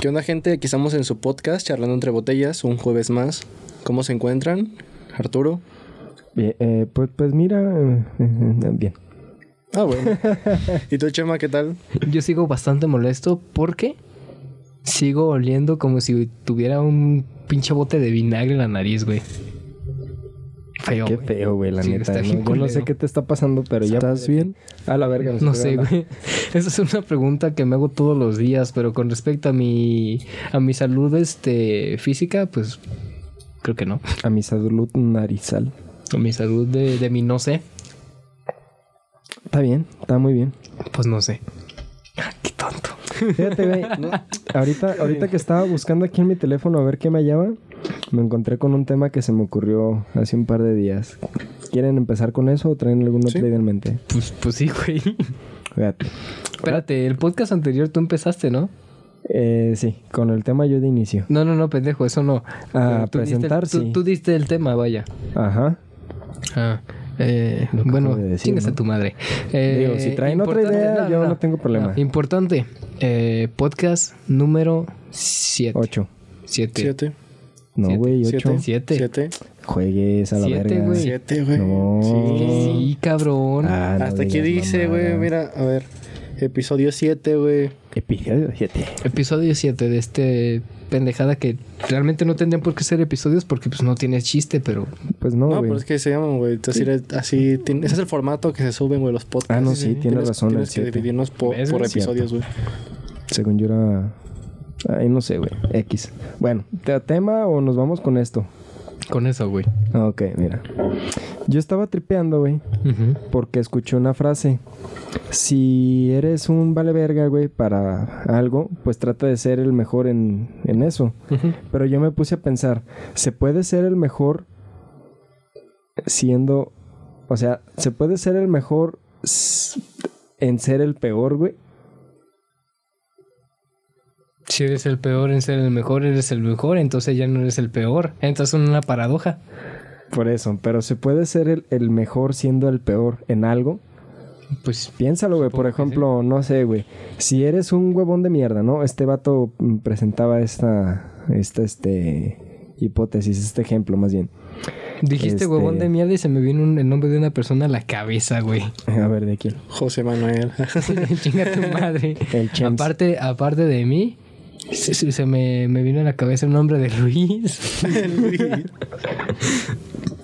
¿Qué onda, gente? Aquí estamos en su podcast, charlando entre botellas, un jueves más. ¿Cómo se encuentran, Arturo? Bien, eh, pues, pues mira, eh, eh, bien. Ah, bueno. ¿Y tú, Chema, qué tal? Yo sigo bastante molesto porque sigo oliendo como si tuviera un pinche bote de vinagre en la nariz, güey. Feo. Qué feo, güey, la Sí, neta. está ¿no? Yo no sé qué te está pasando, pero ya. ¿Estás bien? A la verga. No sé, güey. Esa es una pregunta que me hago todos los días, pero con respecto a mi a mi salud este física, pues creo que no. A mi salud narizal. A mi salud de, de mi no sé, Está bien, está muy bien. pues no sé. Ah, Qué tonto. Fíjate, güey. ahorita, ahorita que estaba buscando aquí en mi teléfono a ver qué me hallaba, me encontré con un tema que se me ocurrió hace un par de días. ¿Quieren empezar con eso o traen alguna Sí. idea en mente? Pues, pues sí, güey. Fíjate. Espérate, el podcast anterior tú empezaste, ¿no? Eh, sí, con el tema yo de inicio. No, no, no, pendejo, eso no. Ah, Tú diste el- presentar, tú- sí. Tú diste el tema, vaya. Ajá. Ah, eh, bueno, de decir, chingas a ¿no? tu madre. Eh, Digo, si traen otra importante- idea, yo no tengo problema. Importante, eh, podcast número 7. Ocho. 7. Siete. No, Siete. güey, Siete. ocho. Siete. Siete. Juegues a la Siete, verga. güey. Siete, güey. No. Sí. Sí, cabrón. Ah, no Hasta aquí dice, güey, mira, a ver. Episodio 7, güey. Episodio 7. Episodio 7 de este pendejada que realmente no tendrían por qué ser episodios porque pues no tiene chiste, pero Pues no, No, güey. pero es que se llaman, güey. Así, así tiene- ese es el formato que se suben, güey, los podcasts. Ah, no, sí, tienes razón, Tienes que dividirnos por, episodios, güey. Según yo era... Ay, no sé, güey. X. Bueno, ¿te tema o nos vamos con esto? con eso, güey. Ok, mira. Yo estaba tripeando, güey, porque escuché una frase. Si eres un vale verga, güey, para algo, pues trata de ser el mejor en, en eso. Pero yo me puse a pensar, ¿se puede ser el mejor siendo... O sea, ¿se puede ser el mejor en ser el peor, güey? Si eres el peor en ser el mejor, eres el mejor, entonces ya no eres el peor. Entras en una paradoja. Por eso, pero ¿se puede ser el, el mejor siendo el peor en algo? Pues Piénsalo, güey. Por ejemplo, no sé, güey. Si eres un huevón de mierda, ¿no? Este vato mm, presentaba esta, esta, este, hipótesis, este ejemplo más bien. dijiste Este- huevón de mierda y se me vino un- el nombre de una persona a la cabeza, güey. A ver, ¿de quién? José Manuel. Chinga tu madre. El. Aparte, aparte de mí, se, se- se me, me vino a la cabeza el nombre de Luis.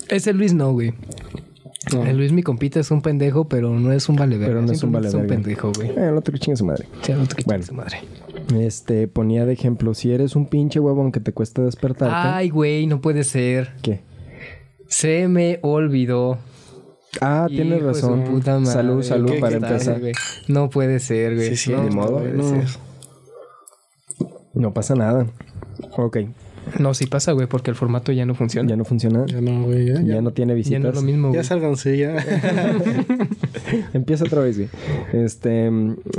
Ese Luis no, güey. No. Luis, mi compita, es un pendejo, pero no es un vale Pero no es un valeverga. Es un pendejo, güey. Eh, el otro que chinga su madre. Sí, no te Bueno. su madre. Este, ponía de ejemplo, si eres un pinche huevón que te cuesta despertarte. Ay, güey, no puede ser. ¿Qué? Se me olvidó. Ah, tienes Hijo de razón. puta madre. Salud, salud ¿Qué- para qué empezar. No puede ser, güey. Sí, sí, no, ni modo, puede no. ser. No pasa nada. Ok, No, sí pasa, güey, porque el formato ya no funciona. ya no funciona. Ya no, güey. Ya, Ya, ya, no tiene Ya visitas. no es lo mismo, ya güey. sálganse, ya. Empieza otra vez, güey. Este,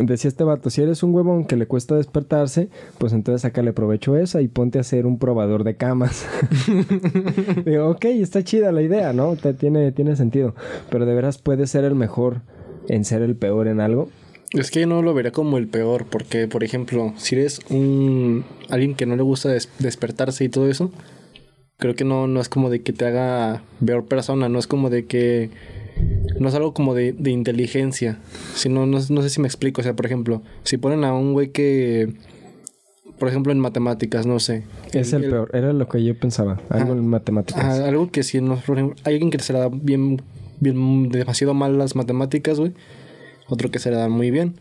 decía este vato, si eres un huevón que le cuesta despertarse, pues entonces sácale provecho a esa y ponte a ser un probador de camas. Digo, ok, está chida la idea, ¿no? Te- tiene, tiene sentido. Pero de veras puedes ser el mejor en ser el peor en algo. Es que yo no lo vería como el peor, porque, por ejemplo, si eres un alguien que no le gusta des- despertarse y todo eso, creo que no, no es como de que te haga peor persona, no es como de que. No es algo como de, de inteligencia. Sino, no, no sé si me explico. O sea, por ejemplo, si ponen a un güey que. Por ejemplo, en matemáticas, no sé. Es el, peor, era lo que yo pensaba. Algo en matemáticas. Ah, algo que si no, por ejemplo, hay alguien que se le da bien, bien, demasiado mal las matemáticas, güey. Otro que se le da muy bien.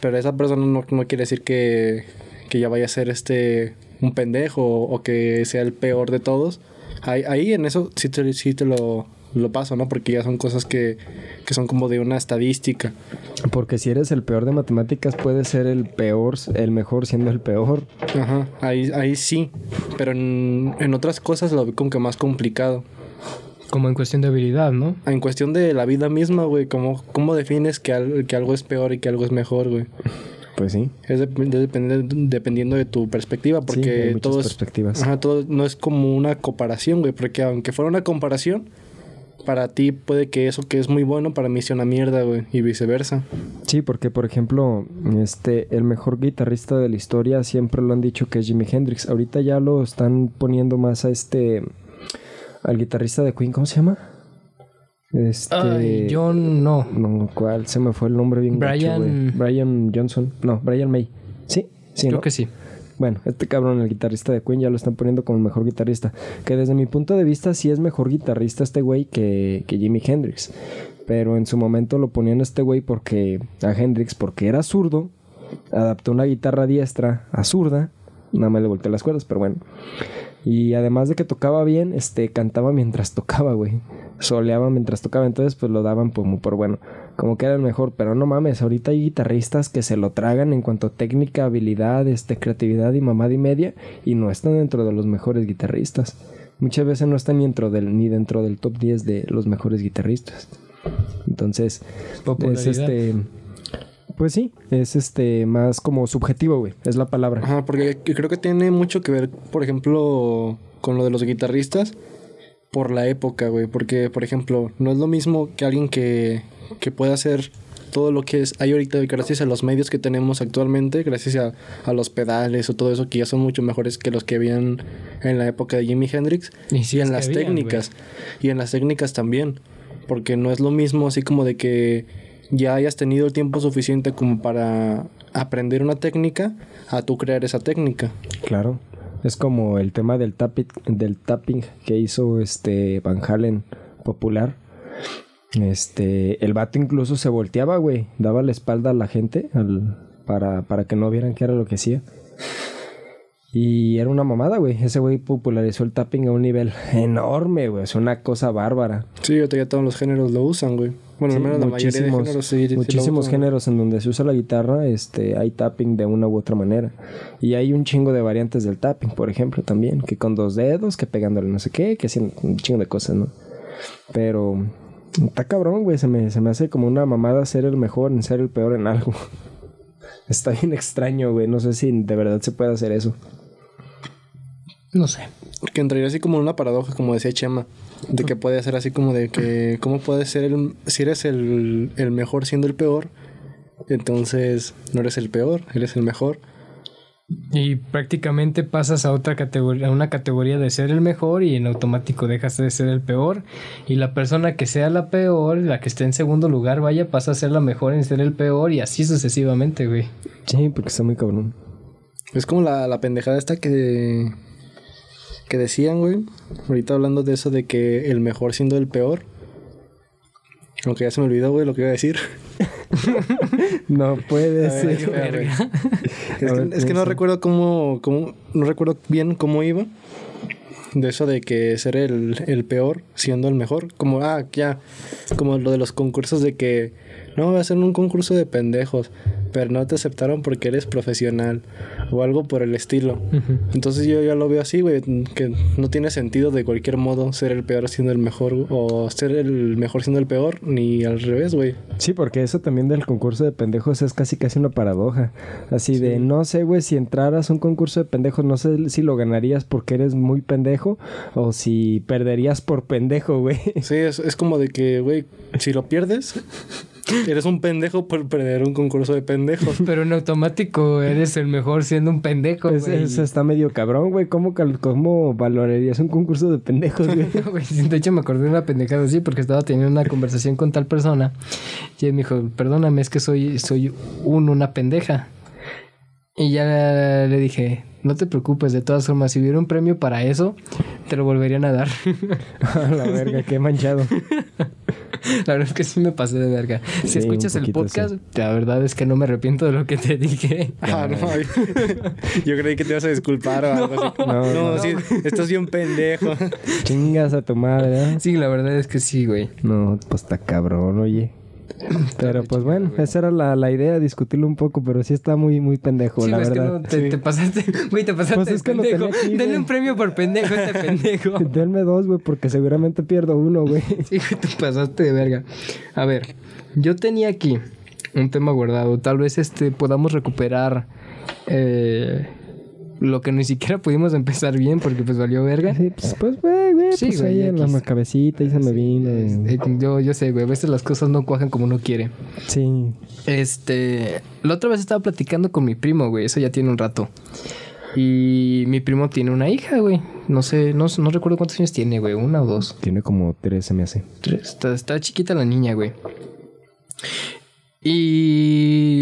Pero esa persona no, no quiere decir que, que ya vaya a ser este un pendejo o, o que sea el peor de todos. Ahí, ahí en eso sí te, sí te lo, lo paso, ¿no? Porque ya son cosas que, que son como de una estadística. Porque si eres el peor de matemáticas, puedes ser el peor, el mejor siendo el peor. Ajá, ahí, ahí sí. Pero en, en otras cosas lo veo como que más complicado. Como en cuestión de habilidad, ¿no? En cuestión de la vida misma, güey, ¿cómo, cómo defines que, al- que algo es peor y que algo es mejor, güey? Pues sí. Es de- depende- dependiendo de tu perspectiva, sí, porque muchas todo es, perspectivas. ajá, todo no es como una comparación, güey, porque aunque fuera una comparación, para ti puede que eso que es muy bueno, para mí sea una mierda, güey, y viceversa. Sí, porque por ejemplo, este, el mejor guitarrista de la historia siempre lo han dicho que es Jimi Hendrix. Ahorita ya lo están poniendo más a este, al guitarrista de Queen, ¿cómo se llama? Este, Ay, John, no. no, ¿cuál? Se me fue el nombre bien gacho, Brian- güey. Brian Johnson, no, Brian May. Sí, sí, Creo ¿no? que sí. Bueno, este cabrón, el guitarrista de Queen, ya lo están poniendo como el mejor guitarrista. Que desde mi punto de vista sí es mejor guitarrista este güey que, que Jimi Hendrix. Pero en su momento lo ponían a este güey porque a Hendrix, porque era zurdo, adaptó una guitarra diestra a zurda. Nada más le volteé las cuerdas, pero bueno. Y además de que tocaba bien, este, cantaba mientras tocaba, güey. Soleaba mientras tocaba, entonces pues lo daban como por bueno. Como que era el mejor, pero no mames, ahorita hay guitarristas que se lo tragan en cuanto a técnica, habilidad, este, creatividad y mamada y media, y no están dentro de los mejores guitarristas. Muchas veces no están ni dentro del, ni dentro del top 10 de los mejores guitarristas. Entonces, es este. Pues sí, es este más como subjetivo, güey. Es la palabra. Ajá, porque creo que tiene mucho que ver, por ejemplo, con lo de los guitarristas por la época, güey. Porque, por ejemplo, no es lo mismo que alguien que, que pueda hacer todo lo que es hay ahorita gracias a los medios que tenemos actualmente, gracias a, a los pedales o todo eso que ya son mucho mejores que los que habían en la época de Jimi Hendrix. Y en las habían, técnicas. Y en las técnicas también. Porque no es lo mismo así como de que ya hayas tenido el tiempo suficiente como para aprender una técnica a tú crear esa técnica. Claro. Es como el tema del tapping, del tapping que hizo este Van Halen popular. Este, el vato incluso se volteaba, güey. Daba la espalda a la gente al- para, para que no vieran qué era lo que hacía. Y era una mamada, güey. Ese güey popularizó el tapping a un nivel enorme, güey. Es una cosa bárbara. Sí, ya todos los géneros lo usan, güey. Bueno, al menos la mayoría de muchísimos- sí, géneros en donde se usa la guitarra, este, hay tapping de una u otra manera. Y hay un chingo de variantes del tapping, por ejemplo, también, que con dos dedos, que pegándole no sé qué, que haciendo un chingo de cosas, ¿no? Pero está cabrón, güey, se me, se me hace como una mamada ser el mejor en ser el peor en algo. Está bien extraño, güey, no sé si de verdad se puede hacer eso. No sé. Que entraría así como en una paradoja, como decía Chema. De que puede ser así como de que... ¿Cómo puede ser el... Si eres el, el mejor siendo el peor, entonces no eres el peor, eres el mejor. Y prácticamente pasas a otra categoría, a una categoría de ser el mejor y en automático dejas de ser el peor. Y la persona que sea la peor, la que esté en segundo lugar, vaya, pasa a ser la mejor en ser el peor y así sucesivamente, güey. Sí, porque está muy cabrón. Es como la, la pendejada esta que... Que decían, güey. Ahorita hablando de eso de que el mejor siendo el peor. Aunque ya se me olvidó, güey, lo que iba a decir. No puede ver, ser. güey. Es que, ver, es que no recuerdo cómo, cómo- no recuerdo bien cómo iba. De eso de que ser el, el peor siendo el mejor. Como, ah, ya. Como lo de los concursos de que no va a ser un concurso de pendejos. Pero no te aceptaron porque eres profesional. O algo por el estilo. Entonces yo ya lo veo así, güey. Que no tiene sentido de cualquier modo ser el peor siendo el mejor. O ser el mejor siendo el peor. Ni al revés, güey. Sí, porque eso también del concurso de pendejos es casi casi una paradoja. Así de, no sé, güey, si entraras a un concurso de pendejos, no sé si lo ganarías porque eres muy pendejo o si perderías por pendejo, güey. Sí, es, es como de que, güey, si lo pierdes, eres un pendejo por perder un concurso de pendejos. Pero en automático eres el mejor siendo un pendejo, güey. es- está medio cabrón, güey. ¿Cómo, ¿Cómo valorarías un concurso de pendejos, güey, De hecho, me acordé de una pendejada así porque estaba teniendo una conversación con tal persona. Y él me dijo, perdóname, es que soy, soy un, una pendeja. Y ya le dije, no te preocupes, de todas formas, si hubiera un premio para eso, te lo volverían a dar. A la verga, qué manchado. la verdad es que sí me pasé de verga. Si Sí, escuchas el podcast, la verdad es que no me arrepiento de lo que te dije. Ah, no, yo creí que te ibas a disculpar o algo así. No, No, no. sí, estás bien pendejo. Chingas a tu madre, ¿eh? Sí, la verdad es que sí, güey. No, pues está cabrón, oye. Pero pues bueno, esa era la, la idea, discutirlo un poco, pero sí está muy, muy pendejo, Sí, la güey, es que verdad. no, te, te pasaste, güey, te pasaste Pues de es que pendejo. aquí, Denle güey. un premio por pendejo a este pendejo. Denme dos, güey, porque seguramente pierdo uno, güey. Sí, güey, te pasaste de verga. A ver, yo tenía aquí un tema guardado. Tal vez este podamos recuperar eh, lo que ni siquiera pudimos empezar bien porque pues valió verga. Sí, pues, pues, güey, Eh, Sí, pues güey, ahí en la cabecita y se me vino. Eh, Yo, yo sé, güey. A veces las cosas no cuajan como uno quiere. Sí. Este. La otra vez estaba platicando con mi primo, güey. Eso ya tiene un rato. Y mi primo tiene una hija, güey. No sé, no, no recuerdo cuántos años tiene, güey. Una o dos. Tiene como tres, se me hace. Tres. Está, está chiquita la niña, güey. Y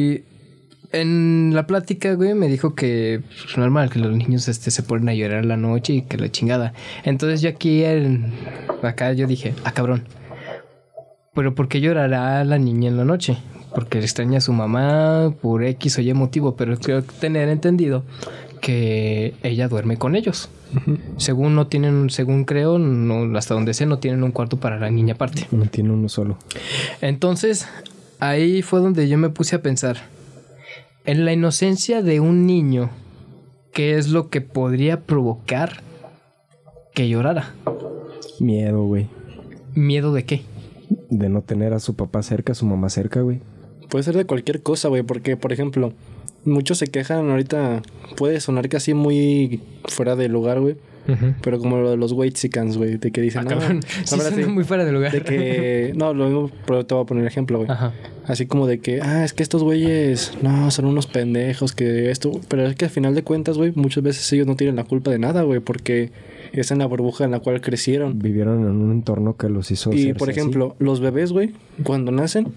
en la plática, güey, me dijo que es normal que los niños este, se ponen a llorar la noche y que la chingada. Entonces yo aquí, en- acá yo dije, ah, cabrón. Pero ¿por qué llorará la niña en la noche? Porque extraña a su mamá por X o Y motivo, pero creo tener entendido que ella duerme con ellos. Según no tienen, según creo, no, hasta donde sé, no tienen un cuarto para la niña aparte. No tiene uno solo. Entonces, ahí fue donde yo me puse a pensar. En la inocencia de un niño, ¿qué es lo que podría provocar que llorara? Miedo, güey. ¿Miedo de qué? De no tener a su papá cerca, a su mamá cerca, güey. Puede ser de cualquier cosa, güey, porque, por ejemplo, muchos se quejan ahorita, puede sonar casi muy fuera de lugar, güey, pero como lo de los Whitesicans, güey, de que dicen, Ah, no, cabrón. no, Sí, muy fuera de lugar. de que, no, lo mismo, pero te voy a poner un ejemplo, güey. Ajá. Así como de que, ah, es que estos güeyes, no, son unos pendejos, que esto, pero es que al final de cuentas, güey, muchas veces ellos no tienen la culpa de nada, güey, porque es en la burbuja en la cual crecieron. Vivieron en un entorno que los hizo Y por así. ejemplo, los bebés, güey, cuando nacen,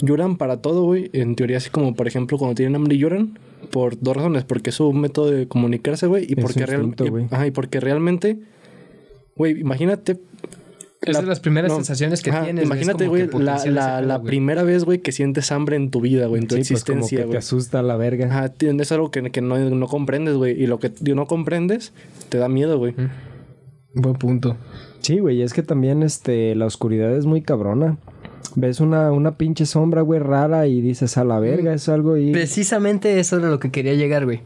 lloran para todo, güey. En teoría, así como, por ejemplo, cuando tienen hambre lloran por dos razones. Porque es su método de comunicarse, güey. Y, Es porque su real- instinto, y- güey. ajá, y porque realmente, güey, imagínate. Es de las primeras sensaciones que ajá, tienes. güey, es Imagínate, güey, la, la, la primera vez, güey, que sientes hambre en tu vida, güey, en tu Sí, pues como existencia, que te asusta la verga. Ajá, tienes algo que, que no, no comprendes, güey. Y lo que no comprendes te da miedo, güey. Buen punto. Sí, güey, es que también este, la oscuridad es muy cabrona. Ves una, una pinche sombra, güey, rara y dices a la verga, es algo y... Precisamente eso era lo que quería llegar, güey.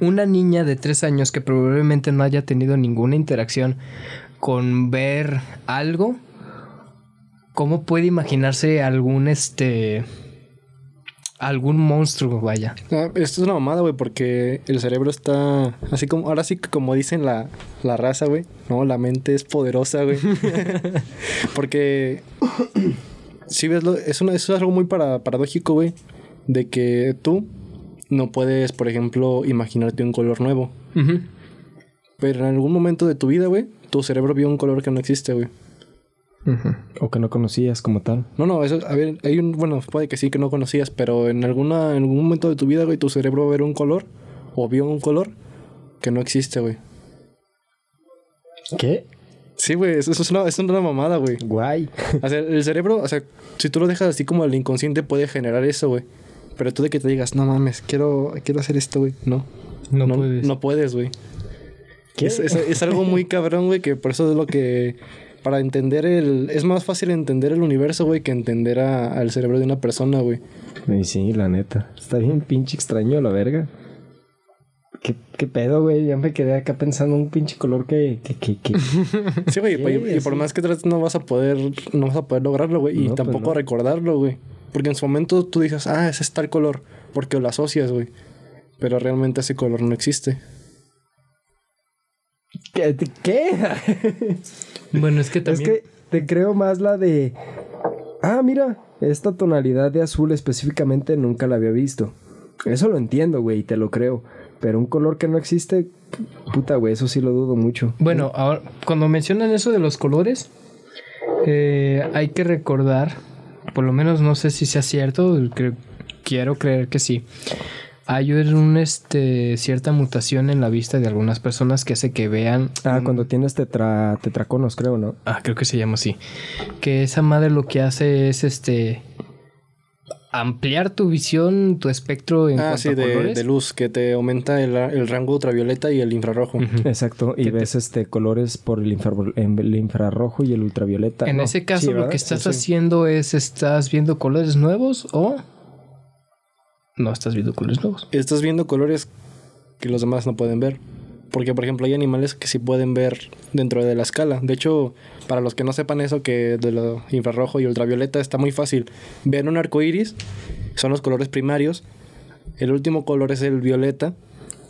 Una niña de tres años que probablemente no haya tenido ninguna interacción con ver algo, ¿cómo puede imaginarse algún este algún monstruo, vaya? Ah, esto es una mamada, güey, porque el cerebro está así como, ahora sí que como dicen la, la raza, güey, no, la mente es poderosa, güey. porque si ves, lo- es, una, eso es algo muy para, paradójico, güey, de que tú no puedes, por ejemplo, imaginarte un color nuevo, pero en algún momento de tu vida, güey, tu cerebro vio un color que no existe, güey. O que no conocías como tal. No, no, eso, a ver, hay un, bueno, puede que sí que no conocías, pero en alguna, en algún momento de tu vida, güey, tu cerebro ver un color, o vio un color que no existe, güey. ¿Qué? Sí, güey, eso, eso es una, eso es una mamada, güey. Guay. O sea, el cerebro, o sea, si tú lo dejas así como el inconsciente puede generar eso, güey. Pero tú de que te digas, no mames, quiero, quiero hacer esto, güey. No. No puedes. No puedes, güey. Es, es- es algo muy cabrón, güey, que por eso es lo que... Para entender el... Es más fácil entender el universo, güey, que entender al cerebro de una persona, güey. Y sí, la neta. Está bien pinche extraño la verga. ¿Qué, qué pedo, güey? Ya me quedé acá pensando un pinche color que... que, que, que- Sí, güey, y, y por más que trates no vas a poder, no vas a poder lograrlo, güey, y pues tampoco no. recordarlo, güey. Porque en su momento tú dices, ah, ese es tal color, porque lo asocias, güey. Pero realmente ese color no existe. ¿Qué? ¿Qué? Bueno, es que Es también. que te creo más la de... Ah, mira, esta tonalidad de azul específicamente nunca la había visto. Eso lo entiendo, güey, y te lo creo. Pero un color que no existe, puta, güey, eso sí lo dudo mucho. Bueno, ahora, cuando mencionan eso de los colores, eh, hay que recordar, por lo menos no sé si sea cierto, quiero creer que sí. Hay un, este, cierta mutación en la vista de algunas personas que hace que vean. Ah, cuando tienes tetra, tetraconos, creo, ¿no? Ah, creo que se llama así. Que esa madre lo que hace es este ampliar tu visión, tu espectro en ah, cuanto sí, a de, colores. de luz, que te aumenta el, el rango ultravioleta y el infrarrojo. Exacto, y ves este colores por el, infra- el infrarrojo y el ultravioleta. En No, ese caso, sí, lo que estás Sí, sí. haciendo es, ¿estás viendo colores nuevos o no estás viendo colores nuevos? Estás viendo colores que los demás no pueden ver. Porque, por ejemplo, hay animales que sí pueden ver dentro de la escala. De hecho, para los que no sepan eso, que de lo infrarrojo y ultravioleta está muy fácil. Ven un arco iris, son los colores primarios. El último color es el violeta.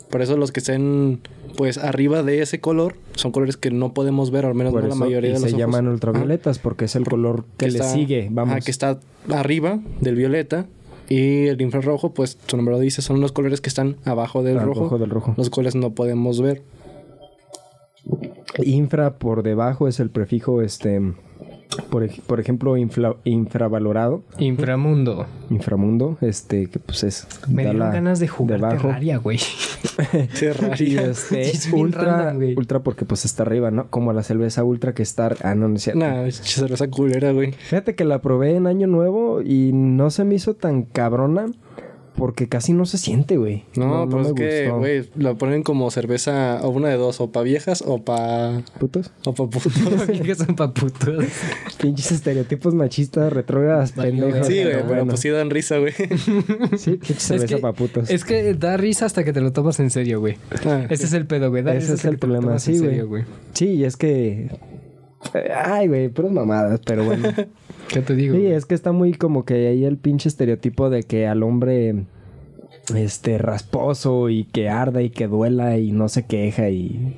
Por eso los que estén pues arriba de ese color son colores que no podemos ver, al menos no la mayoría y de los se ojos. llaman ultravioletas porque es el color que, le está- sigue, vamos. que está arriba del violeta y el infrarrojo, pues su nombre lo dice, son los colores que están abajo del rojo, rojo del rojo. los cuales no podemos ver. Infra por debajo es el prefijo, este, por, por ejemplo, infla- infravalorado, Inframundo. inframundo, este, que pues es... Me da dieron la- ganas de jugar debajo. Terraria, güey. Y este, Es ultra, random, güey. ultra porque pues está arriba, ¿no? Como la cerveza ultra que está... Ah, no, no es cierto. Nah, cerveza culera, güey. Fíjate que la probé en Año Nuevo y no se me hizo tan cabrona porque casi no se siente, güey. No, pues me es que, güey, la ponen como cerveza o una de dos, o pa' viejas o pa... ¿Putos? o pa' putos. que son paputos. Pinches estereotipos machistas, retrógradas, pendejos. Sí, güey, pero bueno. pues sí dan risa, güey. Sí, pinche cerveza que- pa' putos. Es que da risa hasta que te lo tomas en serio, güey. Ah, Ese es el pedo, güey. Da Ese risa es hasta el que te lo problema, tomas sí, en güey. serio, güey. Sí, y es que... Ay, güey, puras mamadas, pero bueno. ¿Qué te digo? Sí, es que está muy como que ahí el pinche estereotipo de que al hombre este rasposo y que arda y que duela y no se queja y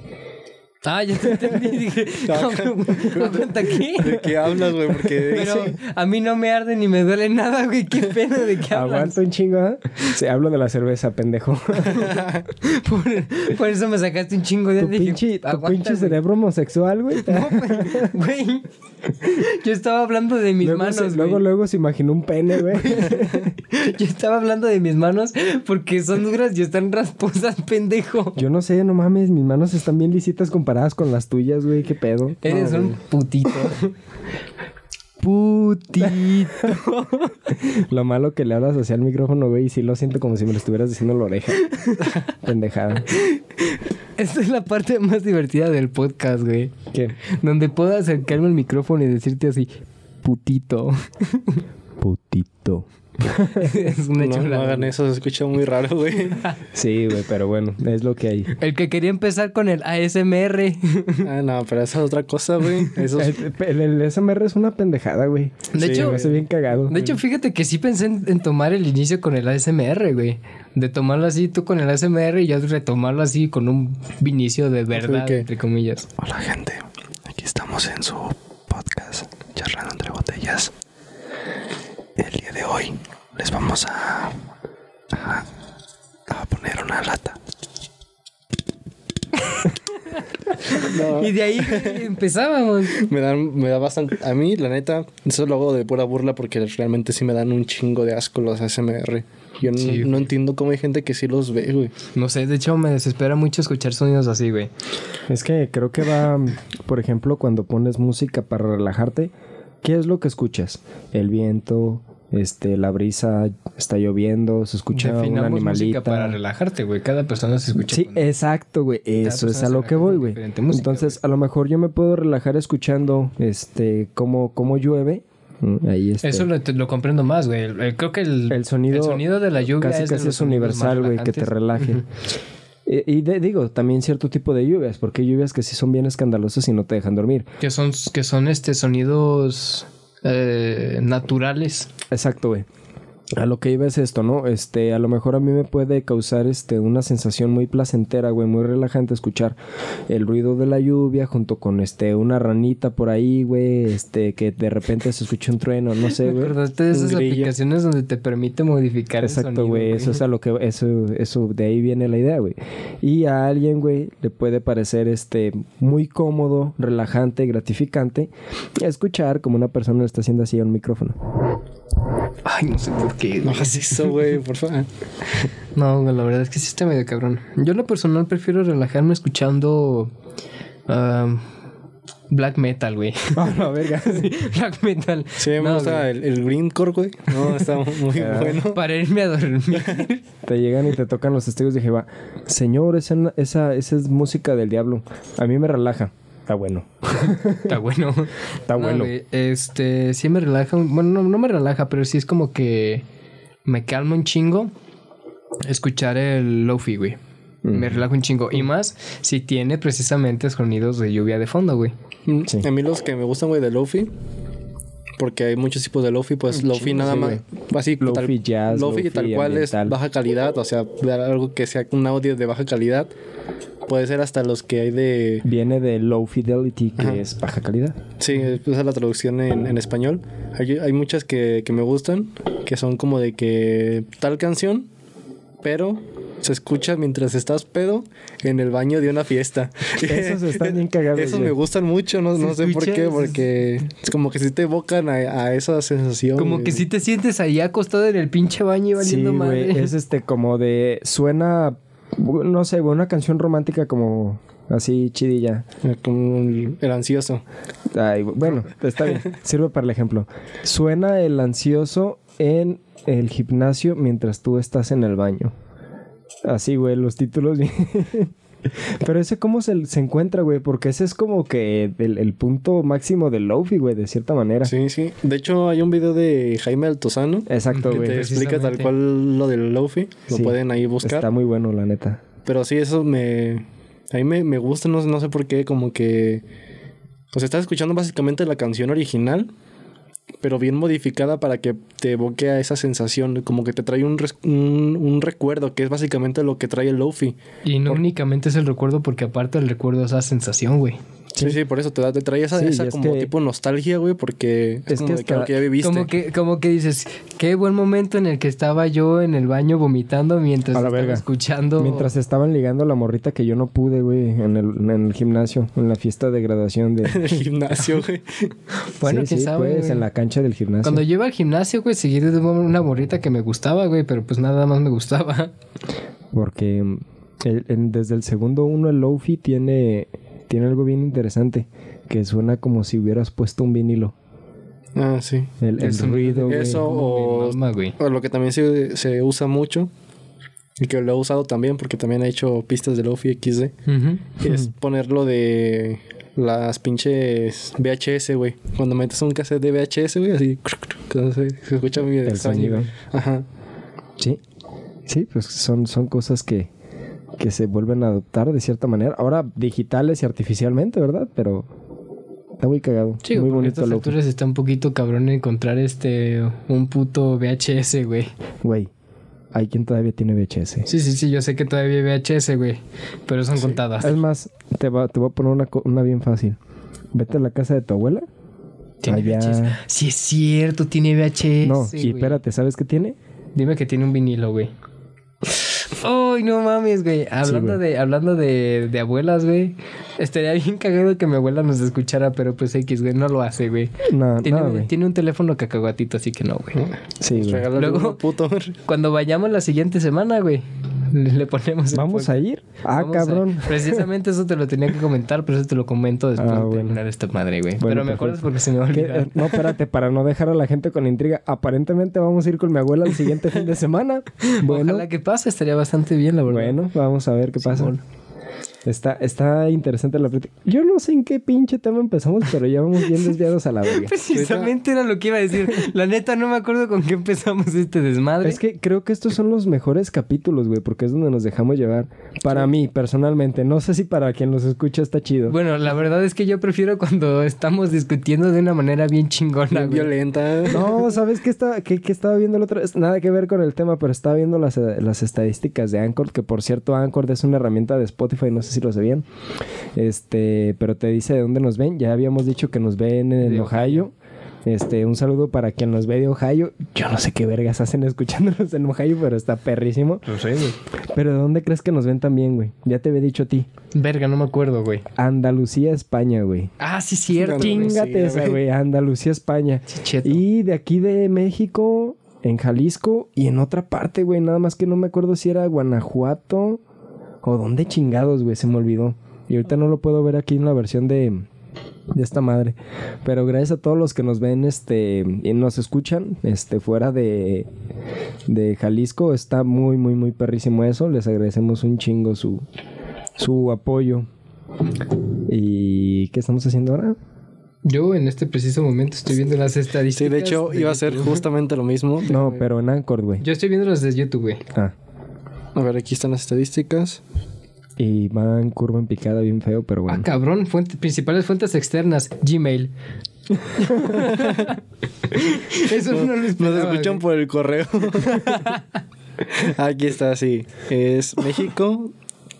Ah, ya te entendí. Dije, no. ¿De qué hablas, güey? Porque Pero a mí no me arde ni me duele nada, güey. Qué pena de qué hablas. aguanta un chingo, ¿ah? Sí, hablo de la cerveza, pendejo. Por, por eso me sacaste un chingo de tu dije, pinche, tu pinche cerebro homosexual, güey. Güey, yo estaba hablando de mis luego, manos, se, luego, luego se imaginó un pene, güey. Yo estaba hablando de mis manos porque son duras y están rasposas, pendejo. Yo no sé, no mames, mis manos están bien lisitas comparadas con las tuyas, güey. ¿Qué pedo? Eres No, un güey. putito. Putito. Lo malo que le hablas hacia el micrófono, güey, y sí lo siento como si me lo estuvieras diciendo en la oreja. Pendejada. Esta es la parte más divertida del podcast, güey. ¿Qué? Donde puedo acercarme al micrófono y decirte así, putito. Putito. es una no, no chulada. hagan eso, se escucha muy raro, güey. Sí, güey, pero bueno, es lo que hay. El que quería empezar con el ASMR. Ah, no, pero esa es otra cosa, güey. Eso es- El, el- el SMR es una pendejada, güey. De Sí, hecho, Me hace bien cagado. de hecho, fíjate que sí pensé en, en tomar el inicio con el ASMR, güey. De tomarlo así tú con el ASMR y ya retomarlo así con un inicio de verdad, entre comillas. Hola, gente. Aquí estamos en su podcast, Charlando entre Botellas. El día de hoy les vamos a, a, a poner una lata. No, Y de ahí empezábamos. me dan, me da bastante. A mí, la neta, eso lo hago de pura burla porque realmente sí me dan un chingo de asco los ASMR. Yo no, Sí. no entiendo cómo hay gente que sí los ve, güey. No sé, de hecho me desespera mucho escuchar sonidos así, güey. Es que creo que va, por ejemplo, cuando pones música para relajarte, ¿qué es lo que escuchas? El viento, este, la brisa, está lloviendo, se escucha un Definamos música para relajarte, güey. Cada persona se escucha. Sí, con- exacto, güey. Eso es a lo que voy, güey. Entonces, a lo mejor yo me puedo relajar escuchando, este, cómo, cómo llueve. Ahí está. Eso lo, comprendo más, güey. Creo que el, El sonido el sonido de la lluvia casi es casi es universal, güey, que te relaje. Y, y de- digo, también cierto tipo de lluvias, porque hay lluvias que sí son bien escandalosas y no te dejan dormir. Que son, que son este sonidos eh, naturales. Exacto, güey. A lo que iba es esto, ¿no? Este, a lo mejor a mí me puede causar este una sensación muy placentera, güey, muy relajante escuchar el ruido de la lluvia junto con este una ranita por ahí, güey, este que de repente se escucha un trueno, no sé, ¿Te güey. de un esas grillo. aplicaciones donde te permite modificar el Exacto, sonido, güey, eso es a lo que eso eso de ahí viene la idea, güey. Y a alguien, güey, le puede parecer este muy cómodo, relajante, gratificante escuchar como una persona lo está haciendo así a un micrófono. Ay, no sé por qué. No hagas eso, güey, por favor. No, la verdad es que sí está medio cabrón. Yo en lo personal prefiero relajarme escuchando ah, black metal, güey. Ah, la verga. black metal. Sí, me No, gusta el, el greencore, güey. No, está muy Ah. bueno. Para irme a dormir. Te llegan y te tocan los testigos de Jehová. Señor, esa, esa, esa es música del diablo. A mí me relaja. Está bueno. Está bueno. Está No, bueno. güey, este, sí me relaja. Bueno, no, no me relaja, pero sí es como que me calma un chingo escuchar el lofi, güey. Me relaja un chingo. Y más si tiene precisamente sonidos de lluvia de fondo, güey. Mm, Sí. A mí los que me gustan, güey, de Lofi, Porque hay muchos tipos de lofi, pues lofi nada sí, más, así Lo-fi tal, jazz, lofi lo-fi tal cual ambiental. es baja calidad, o sea, algo que sea un audio de baja calidad, puede ser hasta los que hay de, Viene de low fidelity, que Ajá. es baja calidad. sí, esa es la traducción en, en español. Hay, hay muchas que, que me gustan, que son como de que tal canción, pero se escucha mientras estás pedo en el baño de una fiesta. Esos están bien cagados, Esos me gustan mucho, no, no sé por qué, porque es como que si te evocan a, a esa sensación. Como güey. que si te sientes ahí acostado en el pinche baño y valiendo Sí, madre. güey. Es este como de. Suena. No sé, una canción romántica como así chidilla. Como el, el ansioso. Ay, bueno, está bien. Sirve para el ejemplo. Suena el ansioso en el gimnasio mientras tú estás en el baño. Así, güey, los títulos. Pero ese cómo se, se encuentra, güey, porque ese es como que el, el punto máximo del lofi, güey, de cierta manera. Sí, sí. De hecho, hay un video de Jaime Altozano Exacto, que güey. te explica tal cual lo del lofi. Lo Sí. pueden ahí buscar. Está muy bueno, la neta. Pero sí, eso me... A mí me, me gusta, no, no sé por qué, como que... O sea, estás escuchando básicamente la canción original, pero bien modificada para que te evoque a esa sensación, como que te trae un, un, un recuerdo, que es básicamente lo que trae el lofi. Y no únicamente es el recuerdo, porque aparte el recuerdo es esa sensación, güey. Sí, sí, por eso te, da, te trae esa, Sí, esa como que- tipo nostalgia, güey, porque es, Es como que de ya viviste. Como que, como que dices, qué buen momento en el que estaba yo en el baño vomitando mientras estaba verga. escuchando. Mientras estaban ligando la morrita que yo no pude, güey, en el, en el gimnasio, en la fiesta de graduación de... en el gimnasio, güey. Bueno, sí, quién sí, sabe, pues, en la cancha del gimnasio. Cuando yo iba al gimnasio, güey, seguí de una morrita que me gustaba, güey, pero pues nada más me gustaba. Porque mm, el- en- desde el segundo uno el Lofi tiene, tiene algo bien interesante, que suena como si hubieras puesto un vinilo. Ah, sí. El, el Eso- ruido, güey. eso- o- mamá, güey. O lo que también se, se usa mucho, y que lo he usado también porque también he hecho pistas de Lofi XD, Ujú. es ponerlo de las pinches VHS, güey. Cuando metes un cassette de VHS, güey, así se, se escucha muy El extraño. sonido. Ajá. Sí, sí, pues son, son cosas que, que se vuelven a adoptar de cierta manera. Ahora digitales y artificialmente, ¿verdad? Pero está muy cagado. Sí, muy muy a bonito estas alturas está un poquito cabrón encontrar este un puto VHS, güey. Güey, hay quien todavía tiene VHS. Sí, sí, sí, yo sé que todavía hay VHS, güey, pero son contadas. Es más, te, va, te voy a poner una, una bien fácil. Vete a la casa de tu abuela. ¿Tiene allá- VHS? Sí, es cierto, tiene VHS. No, y espérate, ¿sabes qué tiene? Dime que tiene un vinilo, güey. Ay, no mames, güey. Hablando güey. de, hablando de, de abuelas, güey. Estaría bien cagado que mi abuela nos escuchara, pero pues X, güey, no lo hace, güey. No, Tiene, no, güey. tiene un teléfono cacahuatito, así que no, güey. Sí, güey. Luego- uno, puto. Cuando vayamos la siguiente semana, güey, le ponemos. ¿Vamos a ir? Ah, Vamos a- cabrón. precisamente eso te lo tenía que comentar, pero eso te lo comento después Ah, de bueno. terminar esta madre, güey. Bueno, pero me acuerdas porque se me. Eh, No, espérate, para no dejar a la gente con intriga. Aparentemente vamos a ir con mi abuela el siguiente fin de semana. Bueno, Ojalá que pase, estaría bastante bien, la verdad. bueno, vamos a ver qué pasa. Simón. Está, está interesante la plática. Yo no sé en qué pinche tema empezamos, pero ya vamos bien desviados a la verga. Precisamente era lo que iba a decir. La neta, no me acuerdo con qué empezamos este desmadre. Es que creo que estos son los mejores capítulos, güey, porque es donde nos dejamos llevar. Para mí, personalmente. No sé si para quien los escucha está chido. Bueno, la verdad es que yo prefiero cuando estamos discutiendo de una manera bien chingona, Bien güey. violenta. No, ¿sabes qué, está, qué, qué estaba viendo el otro? Es nada que ver con el tema, pero estaba viendo las, eh, las estadísticas de Anchor, que por cierto, Anchor es una herramienta de Spotify, no sé si lo sabían. Este, pero te dice de dónde nos ven. Ya habíamos dicho que nos ven en De Ohio. Este, un saludo para quien nos ve de Ohio. Yo no sé qué vergas hacen escuchándonos en Ohio, pero está perrísimo. Lo sé, güey. Pero ¿de dónde crees que nos ven también, güey? Ya te había dicho a ti. Verga, no me acuerdo, güey. Andalucía, España, güey. Ah, sí, cierto. Chingate esa, güey. güey. Andalucía, España. Sí, cheto. Y de aquí de México, en Jalisco y en otra parte, güey. Nada más que no me acuerdo si era Guanajuato o dónde chingados, güey. Se me olvidó. Y ahorita no lo puedo ver aquí en la versión de, de esta madre. Pero gracias a todos los que nos ven, este, y nos escuchan, este, fuera de, de Jalisco. Está muy, muy, muy perrísimo eso. Les agradecemos un chingo su, su apoyo. ¿Y qué estamos haciendo ahora? Yo en este preciso momento estoy viendo las estadísticas. Sí, de hecho, iba a ser justamente lo mismo. No, pero en Anchor, güey. Yo estoy viendo las de YouTube, güey. Ah. A ver, aquí están las estadísticas. Y van curva en picada bien feo, pero Ah, bueno. cabrón. Fuente- principales fuentes externas. Gmail. Eso no lo Nos escuchan güey. por el correo. Aquí está, sí. Es México,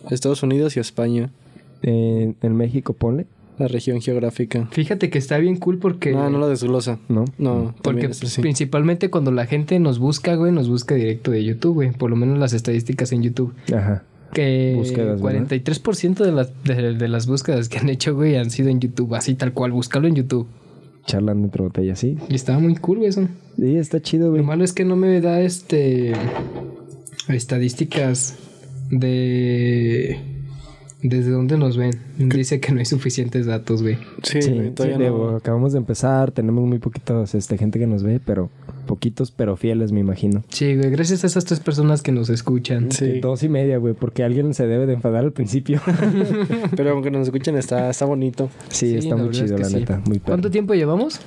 Estados Unidos y España. Eh, en México, ponle, La región geográfica. Fíjate que está bien cool porque... No, no lo desglosa. ¿no? No, Porque es principalmente cuando la gente nos busca, güey, nos busca directo de YouTube, güey. Por lo menos las estadísticas en YouTube. Ajá. Que Búsquedas, ¿verdad? 43% de las, de, de las búsquedas que han hecho, güey, han sido en YouTube. Así tal cual, búscalo en YouTube. Charlando entre botellas, sí. Y estaba muy cool, güey, eso. Sí, está chido, güey. Lo malo es que no me da este estadísticas de desde dónde nos ven. Dice que no hay suficientes datos, güey. Sí, Sí, todavía digo, no. acabamos de empezar, tenemos muy poquitos este, gente que nos ve, pero poquitos pero fieles, me imagino. Sí, güey, gracias a esas tres personas que nos escuchan. Sí. Dos y media, güey, porque alguien se debe de enfadar al principio. Pero aunque nos escuchen, está, está bonito. sí, Sí, está muy es chido, que la sí. neta. Muy. ¿Cuánto tiempo llevamos?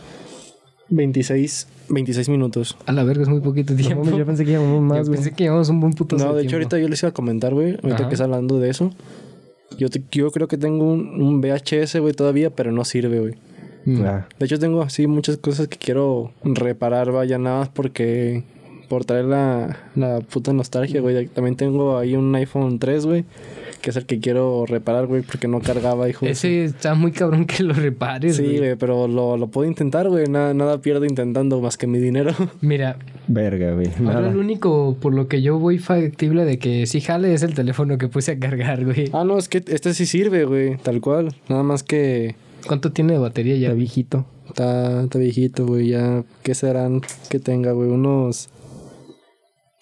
26, 26 minutos. A la verga, es muy poquito tiempo. yo pensé que íbamos más, Yo güey. pensé que llevamos un buen puto No, de hecho, ahorita yo les iba a comentar, güey. Ahorita Ajá. que está hablando de eso. Yo, te- yo creo que tengo un, un VHS, güey, todavía, pero no sirve, güey. Ah, De hecho, tengo así muchas cosas que quiero reparar, vaya, nada más porque. Por traer la, la puta nostalgia, güey. También tengo ahí un iPhone 3, güey. Que es el que quiero reparar, güey, porque no cargaba, hijo. Ese está muy cabrón que lo repares, Sí, güey. pero lo, lo puedo intentar, güey. Nada, nada pierdo intentando más que mi dinero. Mira, verga, güey. ahora lo único por lo que yo voy factible de que sí jale es el teléfono que puse a cargar, güey. ah, no, es que este sí sirve, güey. Tal cual. Nada más que ¿Cuánto tiene de batería ya? Está viejito. está, está viejito, güey. Ya, ¿qué serán que tenga, güey? Unos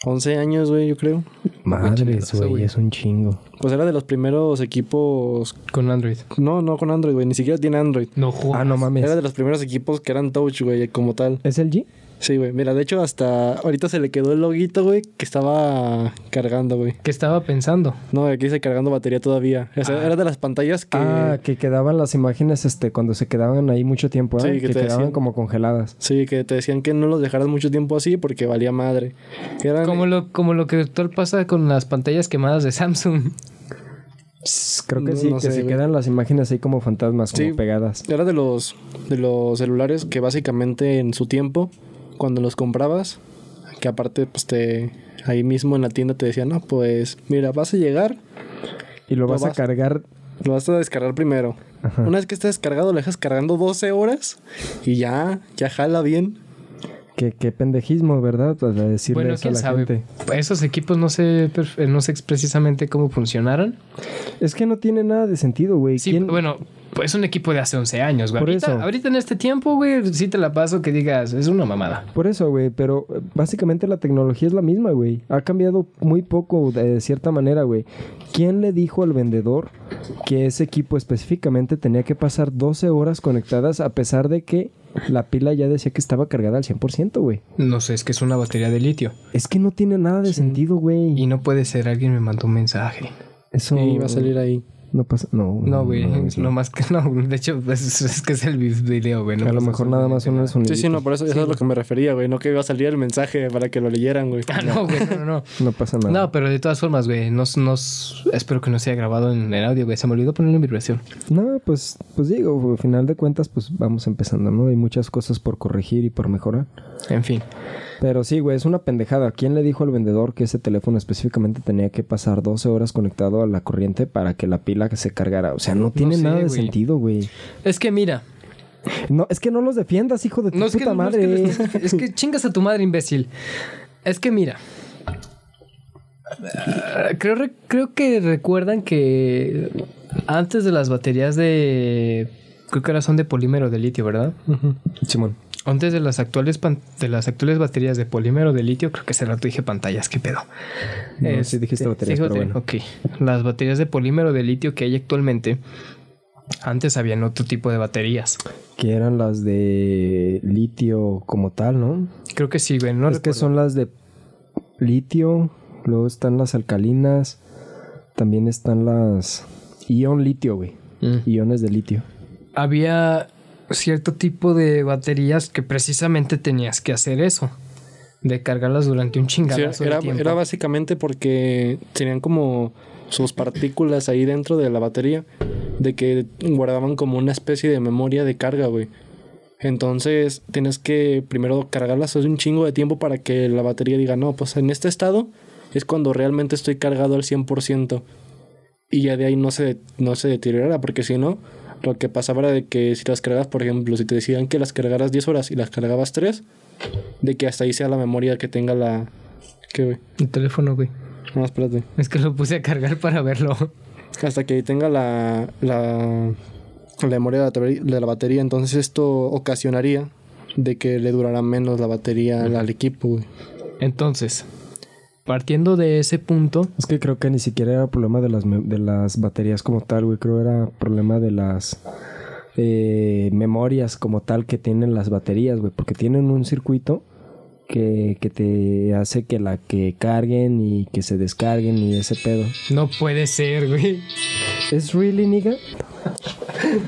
11 años, güey, yo creo. Madres, chingazo, güey, es un chingo. Pues era de los primeros equipos. Con Android. No, no con Android, güey. Ni siquiera tiene Android. No jodas. Ah, no mames. Era de los primeros equipos que eran touch, güey, como tal. ¿Es el G? Sí, güey. Mira, de hecho, hasta ahorita se le quedó el loguito, güey, que estaba cargando, güey. ¿Qué estaba pensando? No, aquí dice cargando batería todavía. O sea, Ah. era de las pantallas que. Ah, que quedaban las imágenes este cuando se quedaban ahí mucho tiempo, ¿eh? Sí, que que te quedaban decían. como congeladas. Sí, que te decían que no los dejaras mucho tiempo así porque valía madre. Que eran- Como lo, como lo que actual pasa con las pantallas quemadas de Samsung. Creo que No, sí, no que sé, se güey. quedan las imágenes ahí como fantasmas, como Sí. pegadas. Era de los, de los celulares que básicamente en su tiempo, cuando los comprabas, que aparte, pues te. Ahí mismo en la tienda te decían, no, pues mira, vas a llegar, Y lo Lo vas a cargar. lo vas a descargar primero. Ajá. Una vez que esté descargado, lo dejas cargando 12 horas y ya, ya jala bien. Qué, qué pendejismo, ¿verdad? Pues de decirle Bueno, eso a quién la sabe. gente. Esos equipos no sé, perf- no sé precisamente cómo funcionaron. Es que no tiene nada de sentido, güey. Sí, ¿Quién- bueno, pues es un equipo de hace 11 años, güey. Por Ahorita, eso. ahorita en este tiempo, güey, sí te la paso que digas, es una mamada. Por eso, güey, pero eh, básicamente la tecnología es la misma, güey. Ha cambiado muy poco de cierta manera, güey. ¿Quién le dijo al vendedor que ese equipo específicamente tenía que pasar 12 horas conectadas a pesar de que la pila ya decía que estaba cargada al 100%, güey? No sé, es que es una batería de litio. Es que no tiene nada de sentido, güey. Y no puede ser, alguien me mandó un mensaje. Eso Y va a salir ahí. No pasa. No, No, güey, no no. más que no. De hecho, es, es que es el video, güey. no a lo mejor nada más absolutamente unos sonidos. Sí, sí, no, por eso, eso es a lo que me refería, güey. No que iba a salir el mensaje para que lo leyeran, güey. Ah, no, güey, no, no, no. No pasa nada. No, pero de todas formas, güey, nos, nos... espero que no se haya grabado en el audio, güey. Se me olvidó ponerlo en vibración. No, pues, pues digo, al final de cuentas, pues vamos empezando, ¿no? Hay muchas cosas por corregir y por mejorar. En fin. Pero sí, güey, es una pendejada. ¿Quién le dijo al vendedor que ese teléfono específicamente tenía que pasar 12 horas conectado a la corriente para que la pila se cargara? O sea, no tiene sé, nada de güey. sentido, güey. Es que mira, No, es que no los defiendas, hijo de tu no es que, puta no es que madre. es que chingas a tu madre, imbécil. Es que mira. Creo, re- creo que recuerdan que antes de las baterías de... Creo que ahora son de polímero de litio, ¿verdad? Simón. Antes de las actuales de las actuales baterías de polímero de litio, creo que se rato dije pantallas, qué pedo. No, sí dijiste baterías, pero batería, Ok. Las baterías de polímero de litio que hay actualmente, antes habían otro tipo de baterías. Que eran las de litio como tal, ¿no? Creo que sí, güey. No es que son las de litio, luego están las alcalinas, también están las ion litio, güey. Mm. Iones de litio. Había cierto tipo de baterías que precisamente tenías que hacer eso. De cargarlas durante un Sí, chingadazo era, de tiempo. era básicamente porque tenían como sus partículas ahí dentro de la batería, de que guardaban como una especie de memoria de carga, güey. Entonces tienes que primero cargarlas hace un chingo de tiempo para que la batería diga, no, pues en este estado es cuando realmente estoy cargado al 100%. Y ya de ahí no se, no se deteriorará, porque si no, lo que pasaba era de que si las cargas, por ejemplo, si te decían que las cargaras 10 horas y las cargabas 3, de que hasta ahí sea la memoria que tenga la... ¿Qué, güey? El teléfono, güey. No, espérate. Es que lo puse a cargar para verlo. Hasta que ahí tenga la, la, la memoria de la, batería- de la batería, entonces esto ocasionaría de que le durará menos la batería al equipo, güey. Entonces, partiendo de ese punto, Es que creo que ni siquiera era problema de las, de las baterías como tal, güey. Creo que era problema de las eh, memorias como tal que tienen las baterías, güey. Porque tienen un circuito que, que te hace que la que carguen y que se descarguen y ese pedo. no puede ser, güey. ¿Es really, nigga?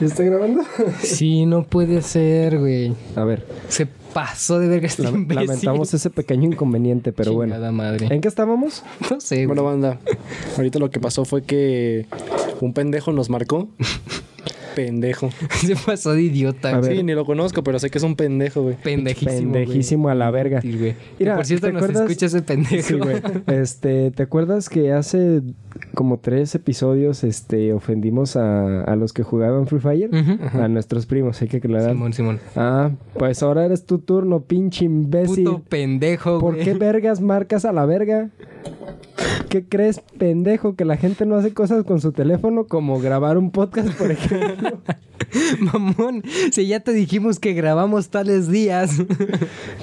¿Está grabando? Sí, no puede ser, güey. A ver, Se pasó de verga este imbécil. lamentamos ese pequeño inconveniente, pero bueno. Madre. ¿En qué estábamos? No sé, Bueno, güey. banda, ahorita lo que pasó fue que un pendejo nos marcó. pendejo. Se pasó de idiota, A ver. Sí, ni lo conozco, pero sé que es un pendejo, güey. Pendejísimo. Pendejísimo a la verga. güey. Mira, por cierto, ¿te nos acuerdas? escucha ese pendejo. Sí, güey. Este, ¿te acuerdas que hace como tres episodios este, ofendimos a, a los que jugaban Free Fire? A nuestros primos, hay que aclarar. Simón, Simón. Ah, pues ahora eres tu turno, pinche imbécil. Puto pendejo, ¿Por güey. qué vergas marcas a la verga? ¿Qué crees, pendejo, que la gente no hace cosas con su teléfono como grabar un podcast, por ejemplo? Mamón, si ya te dijimos que grabamos tales días.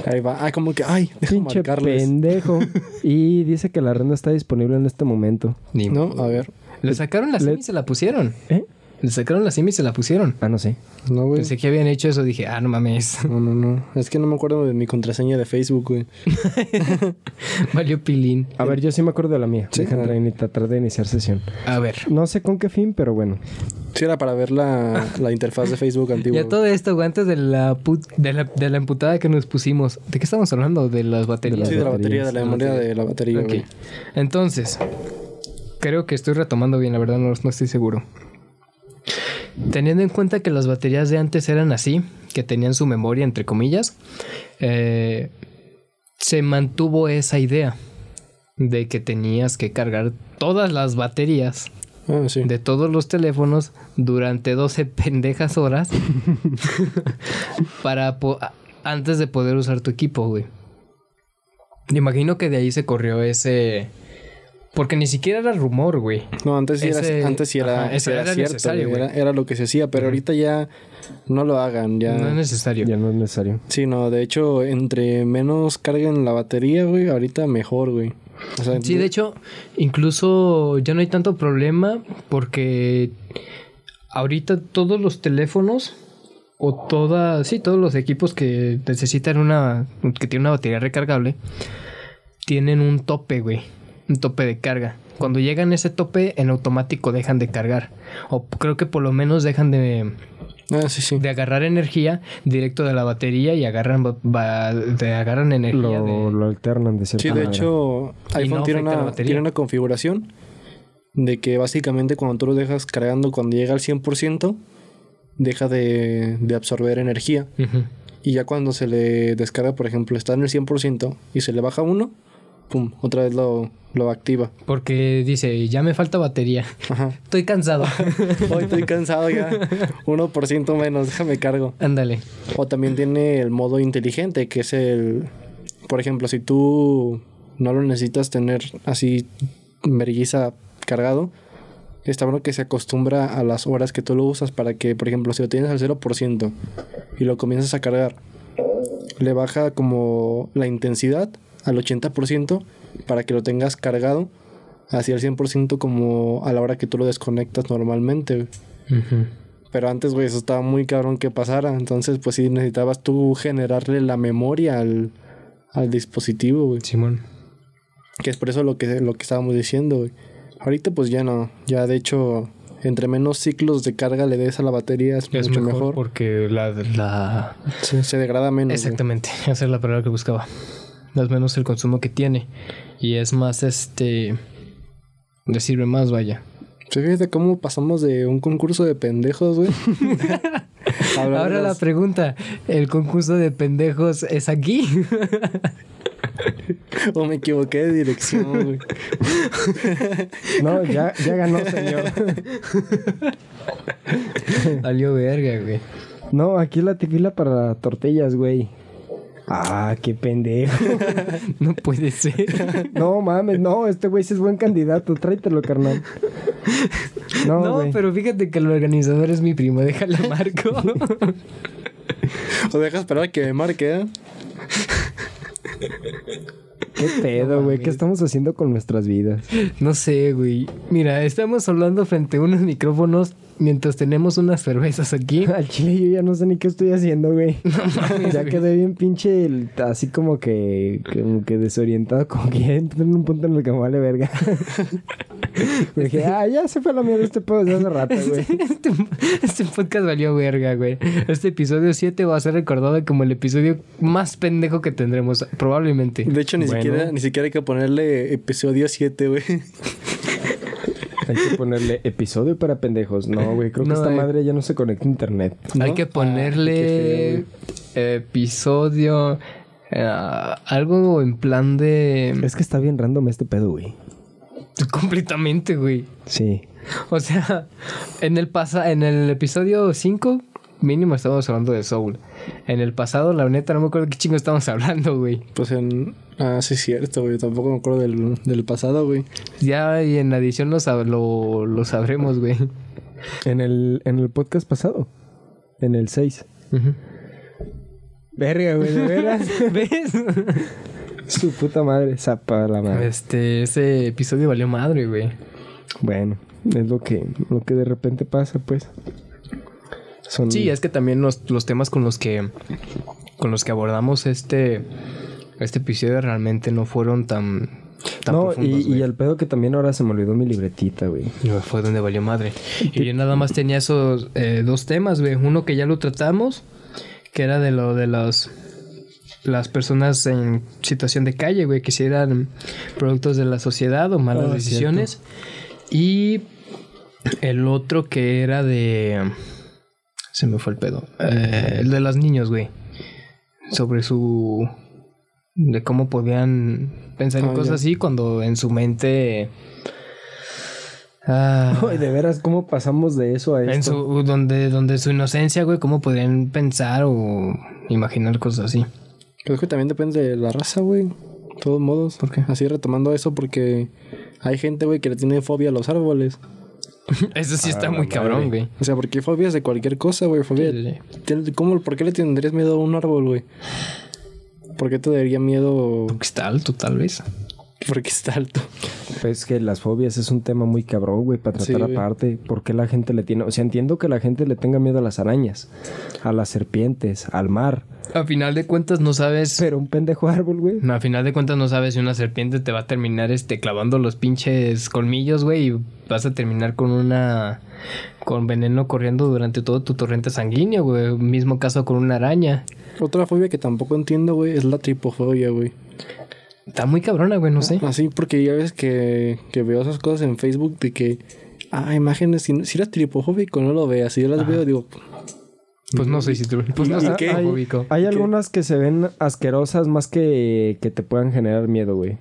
Ahí va. Ah, como que, ay, deja Pinche marcarles. pendejo. Y dice que la no está disponible en este momento. Ni No, a ver. Le sacaron la Le- y se la pusieron. ¿Eh? Le sacaron la SIM y se la pusieron. Ah, no sé. No, güey. Pensé que habían hecho eso. Dije, ah, no mames. No, no, no. Es que no me acuerdo de mi contraseña de Facebook, güey. Valió pilín. A ver, yo sí me acuerdo de la mía. Sí. Y tratar de iniciar sesión. A ver. No sé con qué fin, pero bueno. Sí, era para ver la, la interfaz de Facebook antigua. Ya todo esto, güey, antes de la, put- de la de la emputada que nos pusimos. ¿De qué estamos hablando? De las baterías. Sí, de la batería, de la memoria de la batería, Ok. güey. Entonces, creo que estoy retomando bien, la verdad no, no estoy seguro. Teniendo en cuenta que las baterías de antes eran así, que tenían su memoria, entre comillas, eh, se mantuvo esa idea de que tenías que cargar todas las baterías Ah, sí. de todos los teléfonos durante 12 pendejas horas para antes de poder usar tu equipo, güey. Me imagino que de ahí se corrió ese porque ni siquiera era rumor, güey. No, antes sí Ese- era, antes sí era, ajá, era era cierto, necesario, güey. Era, era lo que se hacía, pero ahorita ya no lo hagan, ya. No es necesario. Ya no es necesario. Sí, no, de hecho, entre menos carguen la batería, güey, ahorita mejor, güey. O sea, Sí, de hecho, incluso ya no hay tanto problema porque ahorita todos los teléfonos o todas, sí, todos los equipos que necesitan una, que tienen una batería recargable, tienen un tope, güey, un tope de carga. Cuando llegan a ese tope, en automático dejan de cargar. O creo que por lo menos dejan de, Ah, sí, sí. de agarrar energía directo de la batería y agarran, ba- ba- de, agarran energía Lo, de... lo alternan de cierta Sí, de manera. hecho, iPhone no tiene, una, tiene una configuración de que básicamente cuando tú lo dejas cargando, cuando llega al 100%, deja de, de absorber energía. Y ya cuando se le descarga, por ejemplo, está en el 100% y se le baja uno, pum, otra vez lo, lo activa. Porque dice, ya me falta batería. Ajá. Estoy cansado. Hoy estoy cansado ya. 1% menos, déjame cargo. Ándale. O también tiene el modo inteligente, que es el... Por ejemplo, si tú no lo necesitas tener así vergüenza cargado, está bueno que se acostumbra a las horas que tú lo usas para que, por ejemplo, si lo tienes al 0% y lo comienzas a cargar, le baja como la intensidad al 80% para que lo tengas cargado hacia el 100% como a la hora que tú lo desconectas normalmente. Pero antes, güey, eso estaba muy cabrón que pasara. Entonces, pues sí, necesitabas tú generarle la memoria al, al dispositivo, güey. Simón. Que es por eso lo que, lo que estábamos diciendo, güey. Ahorita, pues ya no. Ya, de hecho, entre menos ciclos de carga le des a la batería, es, Es mucho mejor, mejor. porque la... la... Se degrada menos. güey. Exactamente. Esa es la palabra que buscaba. Es menos el consumo que tiene. Y es más, este... Le sirve más, vaya. Fíjate cómo pasamos de un concurso de pendejos, güey. Ahora la pregunta, ¿el concurso de pendejos es aquí? O me equivoqué de dirección, güey. No, ya, ya ganó, señor. Valió verga, güey. No, aquí la tefila para tortillas, güey. Ah, qué pendejo. No puede ser. No mames, no, este güey sí es buen candidato. Tráetelo, carnal. No, pero fíjate que el organizador es mi primo, déjale marco. O deja esperar a que me marque, ¿eh? Qué pedo, güey. ¿Qué estamos haciendo con nuestras vidas? No sé, güey. Mira, estamos hablando frente a unos micrófonos mientras tenemos unas cervezas aquí. Al chile yo ya no sé ni qué estoy haciendo, güey. ya quedé bien pinche, el- así como que, como que desorientado, como que ya entré en un punto en el que me vale verga. Me dije, ah, ya se fue la mierda este pedo desde hace rato, güey. Este, este podcast valió verga, güey. Este episodio 7 va a ser recordado como el episodio más pendejo que tendremos, probablemente. De hecho, ni, Bueno. siquiera, ni siquiera hay que ponerle episodio 7, güey. Hay que ponerle episodio para pendejos. No, güey, creo que No, esta eh. madre ya no se conecta a internet. Hay que Ah, ponerle episodio. eh, algo en plan de. Es que está bien random este pedo, güey. Completamente, güey. Sí. O sea, en el pasa en el episodio 5, mínimo estábamos hablando de Soul. En el pasado, la neta, no me acuerdo qué chingo estábamos hablando, güey. Pues en. Ah, sí, es cierto, güey. Tampoco me acuerdo del, del pasado, güey. Ya y en la edición lo, sab- lo, lo sabremos, güey. En el, en el podcast pasado. En el 6. Ujú. Verga, güey, de veras. ¿Ves? Su puta madre, zapa la madre. Este, ese episodio valió madre, güey. Bueno, es lo que, lo que de repente pasa, pues. Son... Sí, es que también los, los temas con los que con los que abordamos este este episodio realmente no fueron tan tan No, profundos, y, y el pedo que también ahora se me olvidó mi libretita, güey. No, Fue donde valió madre. Y yo nada más tenía esos eh, dos temas, güey. Uno que ya lo tratamos, que era de lo de los las personas en situación de calle, güey, que si eran productos de la sociedad o malas Ah, decisiones. Y el otro que era de se me fue el pedo. Eh, el de los niños, güey. Sobre su de cómo podían pensar en Ah, cosas ya. así cuando en su mente Ah, Ay, de veras, ¿cómo pasamos de eso a esto? en su donde donde su inocencia, güey, cómo podrían pensar o imaginar cosas así. Creo que también depende de la raza, güey. De todos modos. ¿Por qué? Así retomando eso, porque hay gente, güey, que le tiene fobia a los árboles. Eso sí Ah, está muy cabrón, güey. O sea, porque hay fobias de cualquier cosa, güey. Fobia. ¿Cómo, ¿Por qué le tendrías miedo a un árbol, güey? ¿Por qué te daría miedo Porque está tal vez. Porque está alto? Pues que las fobias es un tema muy cabrón, güey, para Sí, tratar güey. aparte. ¿Por qué la gente le tiene...? O sea, entiendo que la gente le tenga miedo a las arañas, a las serpientes, al mar. A final de cuentas no sabes Pero un pendejo árbol, güey. A final de cuentas no sabes si una serpiente te va a terminar este clavando los pinches colmillos, güey, y vas a terminar con una con veneno corriendo durante todo tu torrente sanguíneo, güey. Mismo caso con una araña. Otra fobia que tampoco entiendo, güey, es la tripofobia, güey. Está muy cabrona, güey, no sé. Así, porque ya ves que, que veo esas cosas en Facebook de que, ah, imágenes, si, si eres tripofóbico, no lo veas. Si yo las veo, digo, Pues no sé si tú pues no ¿Y sé qué? Hay, hay algunas que se ven asquerosas más que, que te puedan generar miedo, güey.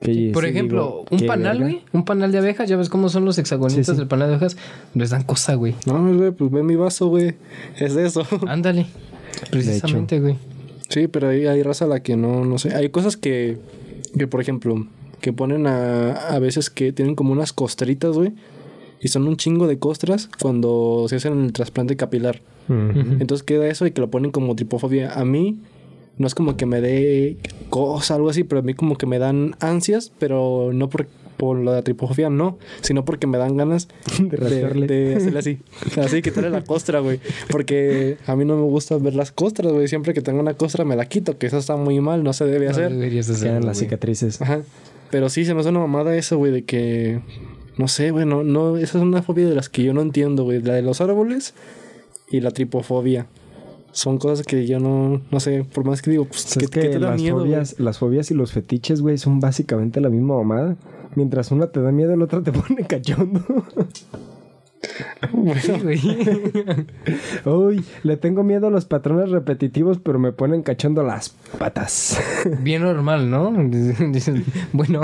Que Por sí ejemplo, digo, un ¿qué panal, verga? güey, un panal de abejas, ya ves cómo son los hexagonitos Sí, sí. del panal de abejas, les dan cosa, güey. no, güey, pues ve mi vaso, güey. Es eso. Ándale. Precisamente, güey. Sí, pero hay, hay raza a la que no, no sé. Hay cosas que, que por ejemplo, que ponen a, a veces que tienen como unas costritas, güey. Y son un chingo de costras cuando se hacen el trasplante capilar. Entonces queda eso y que lo ponen como tripofobia. A mí no es como que me dé cosa, algo así, pero a mí como que me dan ansias, pero no por, por lo de la tripofobia, no, sino porque me dan ganas De de, de hacerle así. Así, quitarle la costra, güey. Porque a mí no me gusta ver las costras, güey. Siempre que tengo una costra me la quito, que eso está muy mal, no se debe No hacer. deberías Quedan las cicatrices. Ajá. Pero sí, se me hace una mamada eso, güey, de que... No sé, güey, no, no... Esa es una fobia de las que yo no entiendo, güey. La de los árboles y la tripofobia. Son cosas que yo no... No sé, por más que digo, pues, O sea, ¿qué, es que qué te da las, miedo, las fobias y los fetiches, güey, son básicamente la misma mamada. Mientras una te da miedo, la otra te pone cachondo. Sí, güey. Uy, le tengo miedo a los patrones repetitivos, pero me ponen cachondo las patas. Bien normal, ¿no? Dicen, bueno.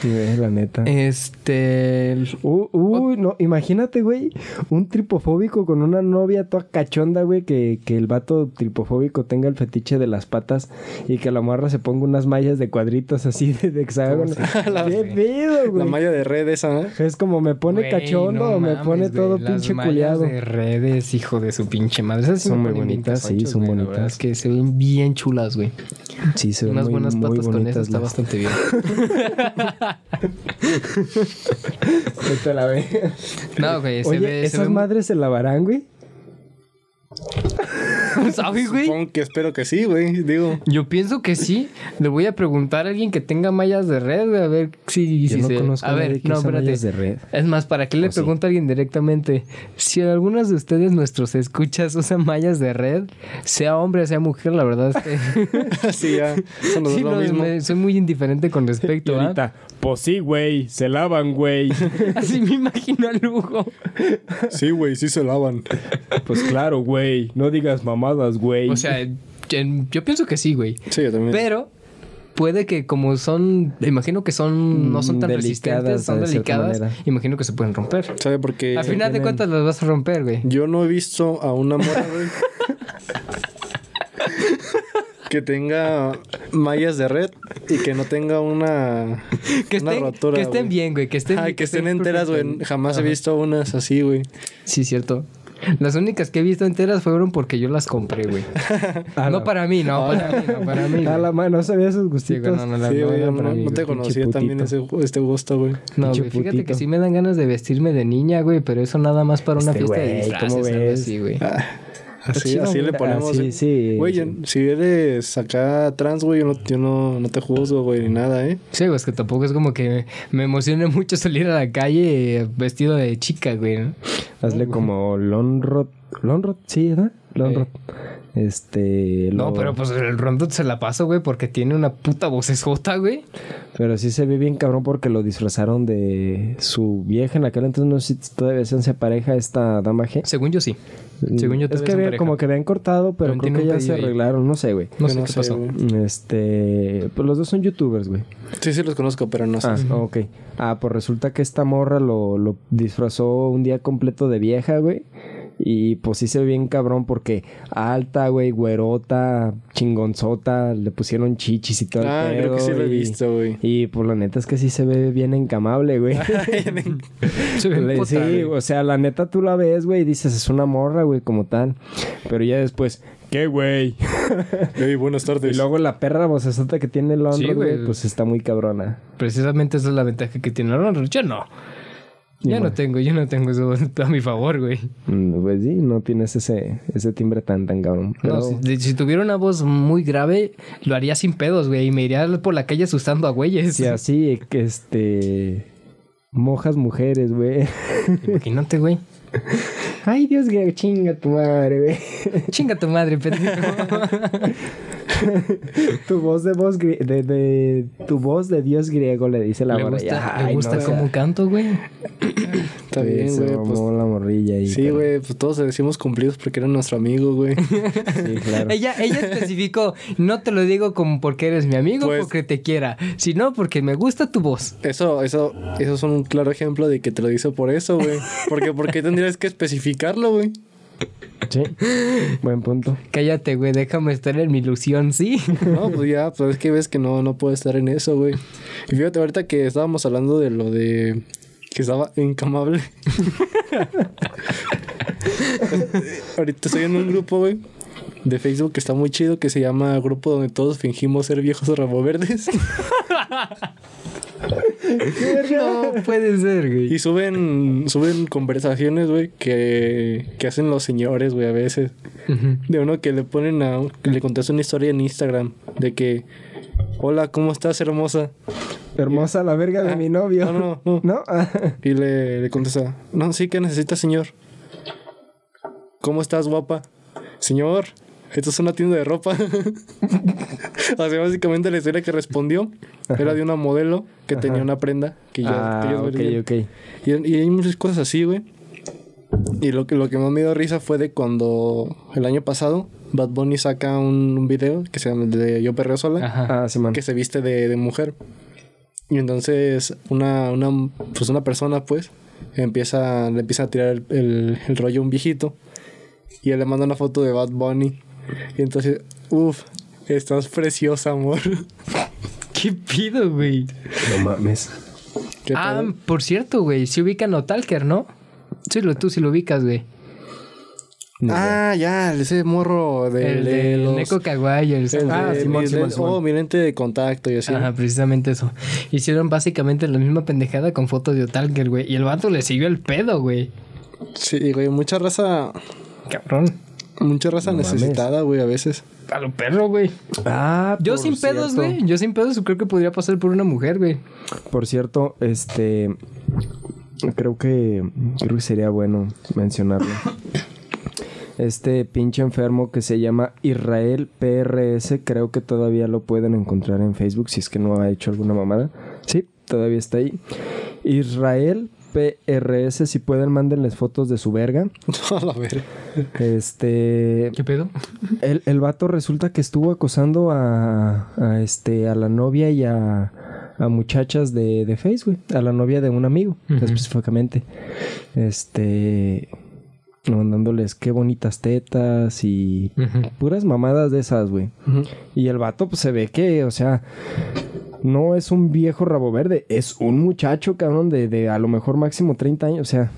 Sí, la neta. Este. Uh, uy, no, imagínate, güey, un tripofóbico con una novia toda cachonda, güey, que, que el vato tripofóbico tenga el fetiche de las patas y que la morra se ponga unas mallas de cuadritos así de, de hexágono. La- ¡Qué pedo, La güey! malla de red esa, ¿eh? Es como me pone Güey, cachondo no o me mames, pone todo las pinche culiado. de redes, hijo de su pinche madre. Esas sí Son muy bonitas, sí, son güey, bonitas. Es que se ven bien chulas, güey. Sí, se ven Unas muy, buenas muy patas con eso bonitas está las- bastante bien. La ve. No, güey, se Oye, ve. se ¿esas ve madres se lavarán, güey? ¿Sabes, güey? Supongo que espero que sí, güey. Digo, Yo pienso que sí. Le voy a preguntar a alguien que tenga mallas de red, güey, a ver si, Yo si no se... conozco a a nadie ver, que no, espérate. mallas de red. Es más, ¿para qué le ¿O sí? pregunto a alguien directamente? Si algunos de ustedes, nuestros escuchas, usan mallas de red, sea hombre, sea mujer, la verdad es que... sí, ya. Eso nos da Sí, lo no, mismo. me- soy muy indiferente con respecto a... pues sí, güey, se lavan, güey. Así me imagino a Lugo. Sí, güey, sí se lavan. pues claro, güey, no digas mamadas, güey. O sea, en- yo pienso que sí, güey. Sí, yo también. Pero puede que como son, imagino que son, no son tan delicadas resistentes, son de delicadas, imagino que se pueden romper. ¿Sabe por qué? Al final de cuentas las vas a romper, güey. Yo no he visto a una morra, güey. que tenga mallas de red y que no tenga una, Que una estén, rotura. que estén güey. bien, güey, que estén Ay, que estén enteras, güey. Jamás he visto unas así, güey. Sí, cierto. Las únicas que he visto enteras fueron porque yo las compré, güey. No la- para mí, no para mí, no para mí. A la mano, no sabía esos Sí, gustitos. güey, no, no, Sí, no güey, no, para mí, no te conocía también ese, este gusto, güey. No, güey, fíjate putito. que sí me dan ganas de vestirme de niña, güey, pero eso nada más para una Este fiesta de disfraces, ¿cómo ves? así, güey. Así, chido, así le ponemos. Ah, sí, ¿eh? sí, Güey, sí. yo- si eres acá trans, güey, yo no, yo no, no te juzgo, güey, ni nada, ¿eh? Sí, güey, es que tampoco es como que me emocione mucho salir a la calle eh, vestido de chica, güey. ¿no? Hazle como Lonrod. Lonrod, sí, ¿verdad? Lonrod. Este. No, lo- pero pues el rondo se la paso, güey, porque tiene una puta vocesota, güey. Pero sí se ve bien cabrón porque lo disfrazaron de su vieja en aquel entonces. No sé si todavía se hace pareja esta dama G. Según yo sí. Según yo es que había- como que habían cortado, pero creo que ya se ahí. arreglaron. No sé, güey. No sé qué pasó. güey. Este. Pues los dos son youtubers, güey. Sí, sí los conozco, pero no sé. Ah, ok. Ah, pues resulta que esta morra lo, lo disfrazó un día completo de vieja, güey. Y pues sí se ve bien cabrón porque alta, güey, güerota, chingonzota, le pusieron chichis y todo Ah, el creo que pedo, sí lo he y- visto, güey. Y pues la neta es que sí se ve bien encamable, güey. Sí, o sea, la neta tú la ves, güey, y dices, es una morra, güey, como tal. Pero ya después, ¿qué, güey? Ey, buenas Y tardes. luego la perra vocesota que tiene el Sí, güey, pues está muy cabrona. Precisamente esa es la ventaja que tiene el. Yo no. Ya no tengo, yo no tengo eso a mi favor, güey. Mm, Pues sí, no tienes ese, ese timbre tan, tan cabrón. Pero... No, si, si tuviera una voz muy grave, lo haría sin pedos, güey. Y me iría por la calle asustando a güeyes. Si así, que este... Mojas mujeres, güey. Imagínate, güey. Ay, Dios, que chinga tu madre, güey. Chinga tu madre, pendejo. tu voz de voz grie- de, de tu voz de Dios griego le dice la Le morra. gusta, Ay, le gusta no, cómo canto, güey. Está bien, se güey. Pues, la morrilla ahí. sí, pero- güey, pues todos decimos cumplidos porque era nuestro amigo, güey. Sí, claro. Ella, ella especificó, no te lo digo como porque eres mi amigo, Pues- porque te quiera, sino porque me gusta tu voz. Eso, eso, eso es un claro ejemplo de que te lo dice por eso, güey. Porque, ¿por qué tendrías que especificarlo, güey? Sí. Buen punto. Cállate, güey, déjame estar en mi ilusión, ¿sí? No, pues ya, pues es que ves que no, no puedo estar en eso, güey. Y fíjate, ahorita que estábamos hablando de lo de que estaba encamable. ahorita estoy en un grupo, güey, de Facebook que está muy chido, que se llama Grupo donde todos fingimos ser viejos verdes no puede ser, güey. Y suben, suben conversaciones, güey, que, que hacen los señores, güey, a veces. De uno que le ponen a... que le contesta una historia en Instagram de que... Hola, ¿cómo estás, hermosa? Hermosa la verga de mi novio. No, no, no. ¿No? Ah, Y le, le contesta, no, sí, ¿qué necesita, señor? ¿Cómo estás, guapa? Señor, esto es una tienda de ropa. o sea, básicamente la historia que respondió era de una modelo que tenía una prenda que ya... ah, que ellos ok, vendían. ok. Y, y hay muchas cosas así, güey. Y lo que, lo que más me dio risa fue de cuando el año pasado Bad Bunny saca un, un video que se llama de Yo Perreo Sola, Ajá. Ah, que se viste de, de mujer. Y entonces una, una, pues una persona pues empieza, le empieza a tirar el, el, el rollo a un viejito y él le manda una foto de Bad Bunny. Y entonces, uff, estás preciosa, amor. ¿Qué pido, güey? No mames. ¿Qué Ah, por cierto, güey. Si ubican a Talker, ¿no? Sí, lo, tú sí lo ubicas, güey. Ah, ya, ese morro de, el de de los... Neko Kawaii. El el Ah, de- Simón, mi- Simón. Oh, mi lente de contacto y así. Ajá, precisamente eso. Hicieron básicamente la misma pendejada con fotos de Otalker, güey. Y el vato le siguió el pedo, güey. Sí, güey, mucha raza, Cabrón. Mucha raza No necesitada, güey, a veces. A lo perro, güey. Ah, Yo por sin pedos, güey. Yo sin pedos creo que podría pasar por una mujer, güey. Por cierto, este. Creo que. Creo que sería bueno mencionarlo. Este pinche enfermo que se llama Israel PRS, creo que todavía lo pueden encontrar en Facebook si es que no ha hecho alguna mamada. Sí, todavía está ahí. Israel PRS, si pueden, mándenles fotos de su verga. A la verga. Este. ¿Qué pedo? El, el vato resulta que estuvo acosando a, a, este, a la novia y a, a muchachas de, de Facebook, a la novia de un amigo, específicamente. Este. Mandándoles qué bonitas tetas y puras mamadas de esas, güey. Y el vato, pues se ve que, o sea, no es un viejo rabo verde, es un muchacho, cabrón, de, de a lo mejor máximo 30 años. O sea,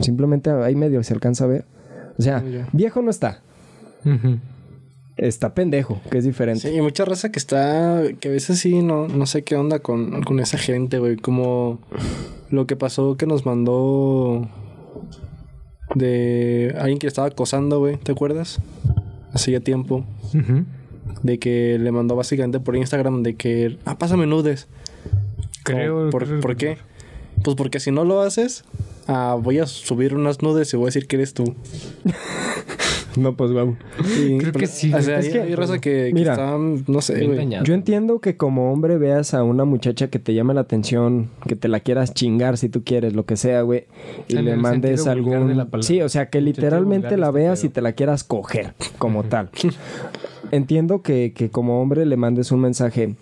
simplemente ahí medio se alcanza a ver. O sea, Ya. viejo no está. Está pendejo, que es diferente. Sí, y mucha raza que está, que a veces sí, no, no sé qué onda con, con esa gente, güey. Como lo que pasó que nos mandó de alguien que estaba acosando, güey, ¿te acuerdas? Hacía tiempo. Ujú. De que le mandó básicamente por Instagram de que, ah, pásame nudes. Creo. Como, ¿Por, creo- ¿por qué? Pues porque si no lo haces, ah, voy a subir unas nudes y voy a decir que eres tú. No, pues. Y- Creo que sí, O sea, Es hay, que- hay raza que, que mira, está, no sé, güey. Yo entiendo que como hombre veas a una muchacha que te llame la atención, que te la quieras chingar si tú quieres, lo que sea, güey, y En le mandes algún... Sí, o sea, que literalmente la este veas y te la quieras coger como tal. Entiendo que, que como hombre le mandes un mensaje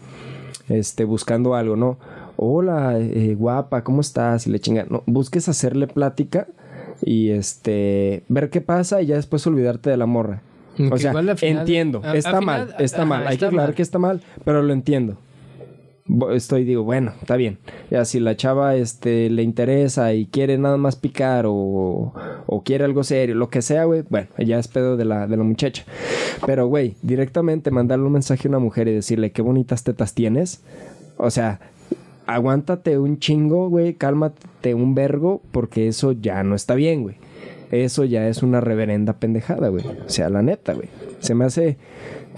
este, buscando algo, ¿no? Hola, eh, guapa, ¿cómo estás? Y le chinga. No, busques hacerle plática y este ver qué pasa y ya después olvidarte de la morra. Que O sea, final- entiendo, a- al está final- mal, está mal. Hay que está aclarar mal. que está mal, pero lo entiendo. Estoy, digo, bueno, está bien. Ya si la chava este, le interesa y quiere nada más picar o, o quiere algo serio, lo que sea, güey, bueno, ya es pedo de la, de la muchacha. Pero, güey, directamente mandarle un mensaje a una mujer y decirle qué bonitas tetas tienes. O sea, aguántate un chingo, güey, cálmate un vergo, porque eso ya no está bien, güey. Eso ya es una reverenda pendejada, güey. O sea, la neta, güey. Se me hace,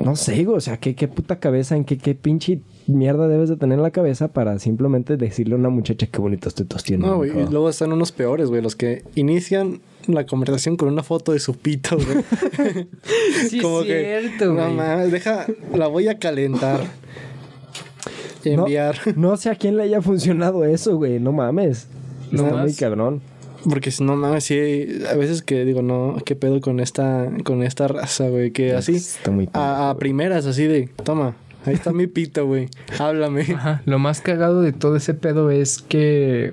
no sé, güey, o sea, ¿qué, qué puta cabeza, en qué, qué pinche mierda debes de tener en la cabeza para simplemente decirle a una muchacha qué bonitos tetos tiene. No, güey, y mijo"? luego están unos peores, güey, los que inician la conversación con una foto de su pito, güey. Sí, es cierto, no güey. mames, deja, la voy a calentar. Y No, enviar. No, sé a quién le haya funcionado eso, güey, no mames. No Está muy cabrón. Porque si no mames, sí, a veces que digo, no, qué pedo con esta, con esta raza, güey, que así, Está muy a, a primeras, así de, toma, ahí está mi pito, güey, háblame. Ajá. Lo más cagado de todo ese pedo es que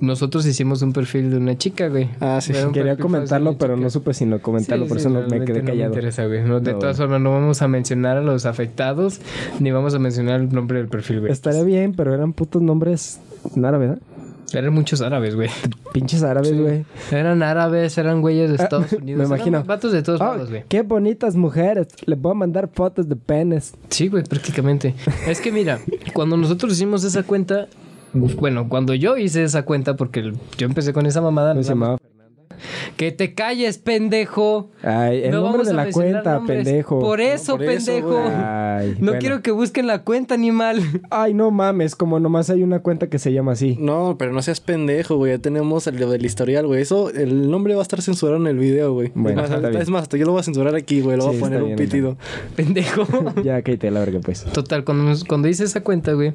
nosotros hicimos un perfil de una chica, güey. Ah, sí. Quería comentarlo, pero chica. no supe si no comentarlo, Sí, por sí, eso no, me quedé no callado. interesa, güey. No, de No, todas formas, no vamos a mencionar a los afectados ni vamos a mencionar el nombre del perfil, güey. Estaría bien, pero eran putos nombres en árabe, ¿verdad? Eran muchos árabes, güey. Pinches árabes, güey. Eran árabes, eran güeyes de Estados Unidos. Me eran imagino. vatos de todos Ah, lados, güey. qué bonitas mujeres. Les voy a mandar fotos de penes. Sí, güey, prácticamente. es que mira, cuando nosotros hicimos esa cuenta, bueno, cuando yo hice esa cuenta, porque yo empecé con esa mamada, ¿Cómo no se llamaba? Que te calles, pendejo. Ay, el No nombre vamos de a la cuenta, nombres. pendejo. Por eso, por pendejo. Ay, no bueno. quiero que busquen la cuenta, animal. Ay, no mames, como nomás hay una cuenta que se llama así. No, pero no seas pendejo, güey, ya tenemos el del historial, güey, eso, el nombre va a estar censurado en el video, güey. Bueno, es, más, está bien. es más, hasta yo lo voy a censurar aquí, güey, lo voy a poner un pitido. pendejo. Ya, cállate la verga, pues. Total, cuando hice esa cuenta, güey,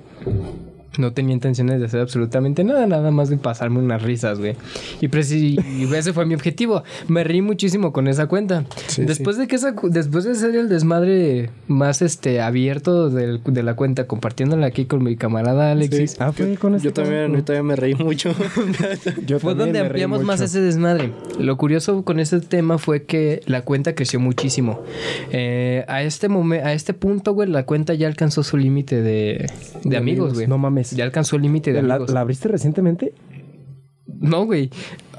No tenía intenciones de hacer absolutamente nada, nada más de pasarme unas risas, güey. Y, y ese fue mi objetivo. Me reí muchísimo con esa cuenta. Sí, después de que esa, después de ser el desmadre más este abierto del- de la cuenta, compartiéndola aquí con mi camarada Alexis, Sí. Ah, fue con este Yo también, yo también me reí mucho. Yo fue donde ampliamos más ese desmadre. Lo curioso con ese tema fue que la cuenta creció muchísimo. Eh, a este momen- a este punto, güey, la cuenta ya alcanzó su límite de, de De amigos, amigos. güey. No mames. Ya alcanzó el límite de ¿La, amigos. la abriste recientemente? No, güey.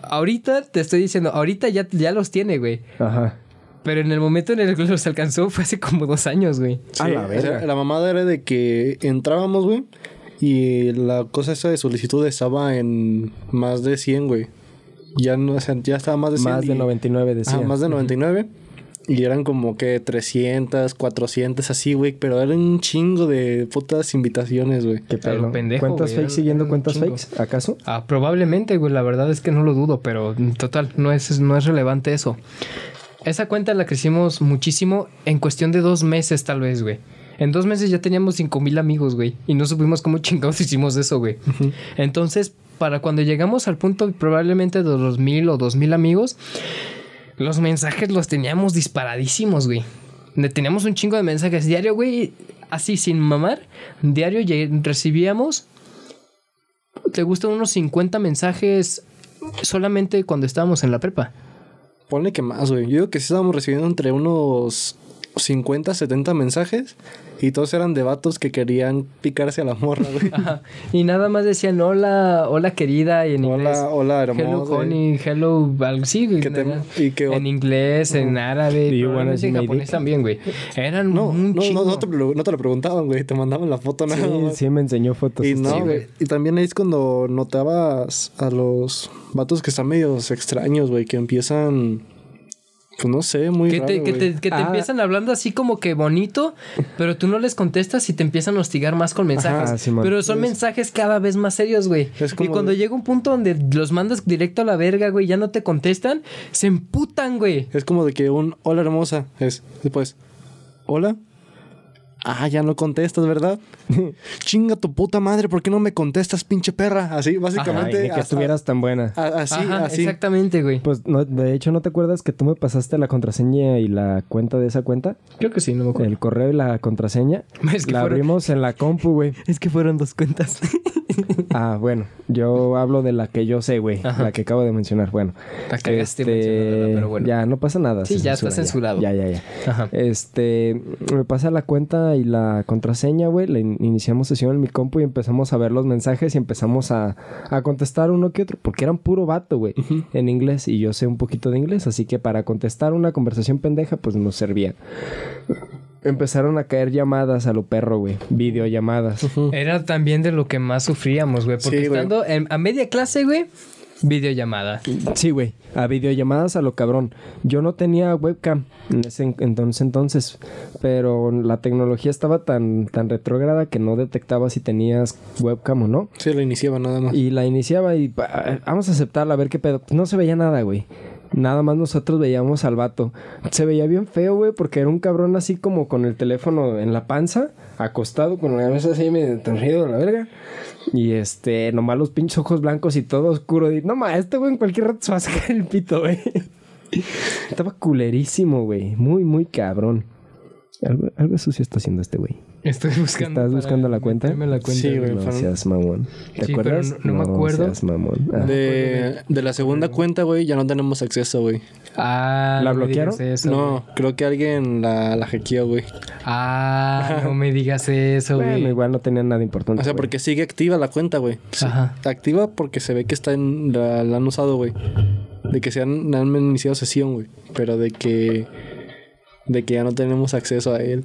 Ahorita te estoy diciendo, ahorita ya, ya los tiene, güey. Ajá. Pero en el momento en el que los alcanzó fue hace como dos años, güey. A Sí, la o sea, verga. la mamada era de que entrábamos, güey. Y la cosa esa de solicitud estaba en más de 100, güey. Ya, no, o sea, ya estaba más de 100. Más de y- 99 decía. Ajá, más de 99. Y eran como que 300, 400, así, güey. Pero eran un chingo de putas invitaciones, güey. Qué pedo. pendejo, ¿Cuentas fakes siguiendo cuentas chingo. fakes? ¿Acaso? Ah, probablemente, güey. La verdad es que no lo dudo, pero mm, total, no es, no es relevante eso. Esa cuenta la crecimos muchísimo en cuestión de dos meses, tal vez, güey. En dos meses ya teníamos cinco mil amigos, güey. Y no supimos cómo chingados hicimos eso, güey. Entonces, para cuando llegamos al punto probablemente de los mil o dos mil amigos, los mensajes los teníamos disparadísimos, güey. Teníamos un chingo de mensajes diario, güey. Así, sin mamar. Diario recibíamos te gustan unos 50 mensajes solamente cuando estábamos en la prepa. Ponle que más, güey. Yo digo que sí estábamos recibiendo entre unos 50, 70 mensajes. Y todos eran de vatos que querían picarse a la morra, güey. Ajá. Y nada más decían hola, hola querida y en inglés. Hola, hola, Hello hermoso. honey, hello, algo así, güey. Que te- y que- en inglés, en árabe, probablemente see en japonés dick? también, güey. Eran No, un no, chingo. no, no te, lo- no te lo preguntaban, güey. Te mandaban la foto nada Sí, más. sí me enseñó fotos. Y no, güey. Y también ahí es cuando notabas a los vatos que están medios extraños, güey, que empiezan, pues no sé, muy Que raro, te, que te, que te Ah. empiezan hablando así como que bonito, pero tú no les contestas y te empiezan a hostigar más con mensajes. Ajá, pero son mensajes cada vez más serios, güey. Y cuando de- llega un punto donde los mandas directo a la verga, güey, ya no te contestan, se emputan, güey. Es como de que un hola hermosa es después, hola. Ah, ya no contestas, ¿verdad? Chinga tu puta madre, ¿por qué no me contestas, pinche perra? Así, básicamente. ni que estuvieras tan buena. a- así, Ajá, así. exactamente, güey. Pues, no, de hecho, ¿no te acuerdas que tú me pasaste la contraseña y la cuenta de esa cuenta? Creo que sí, no me acuerdo. El correo y la contraseña. Es que la fueron- abrimos en la compu, güey. Es que fueron dos cuentas. Ah, bueno. Yo hablo de la que yo sé, güey. Ajá. La que acabo de mencionar. Bueno. La cagaste este, pero bueno. Ya, no pasa nada. Sí, ya está censura, censurado. Ya, ya, ya. Ajá. Este, me pasa la cuenta y la contraseña, güey. Le in- iniciamos sesión en mi compu y empezamos a ver los mensajes y empezamos a, a contestar uno que otro, porque eran puro vato, güey, en inglés. Y yo sé un poquito de inglés, así que para contestar una conversación pendeja, pues nos servía. Empezaron a caer llamadas a lo perro, güey. Videollamadas. Era también de lo que más sufríamos, güey. Porque Sí, estando en- a media clase, güey, videollamada. Sí, güey. A videollamadas a lo cabrón. Yo no tenía webcam en ese en- entonces, entonces, pero la tecnología estaba tan, tan retrógrada que no detectaba si tenías webcam o no. Sí, lo iniciaba nada más. Y la iniciaba y pa- vamos a aceptarla, a ver qué pedo. No se veía nada, güey. Nada más nosotros veíamos al vato. Se veía bien feo, güey, porque era un cabrón así como con el teléfono en la panza, acostado, con la cabeza así medio torcido de la verga. Y este, nomás los pinches ojos blancos y todo oscuro. Y no ma, este güey en cualquier rato se va a sacar el pito, güey. Estaba culerísimo, güey. Muy, muy cabrón. Algo, algo sucio está haciendo este güey. Estoy buscando. ¿Estás buscando la cuenta? la cuenta, Sí, güey. No seas mamón. ¿Te Sí, pero acuerdas? no- no me acuerdo. seas mamón. Ah. De, de la segunda cuenta, güey, ya no tenemos acceso, güey. Ah, ¿La no me bloquearon? digas eso, güey. No, creo que alguien la, la hackeó, güey. Ah, no me digas eso, güey. Bueno, igual no tenía nada importante. O sea, porque sigue activa la cuenta, güey. Sí. Ajá. Activa porque se ve que está en, la, la han usado, güey. De que se han, han iniciado sesión, güey. Pero de que... De que ya no tenemos acceso a él.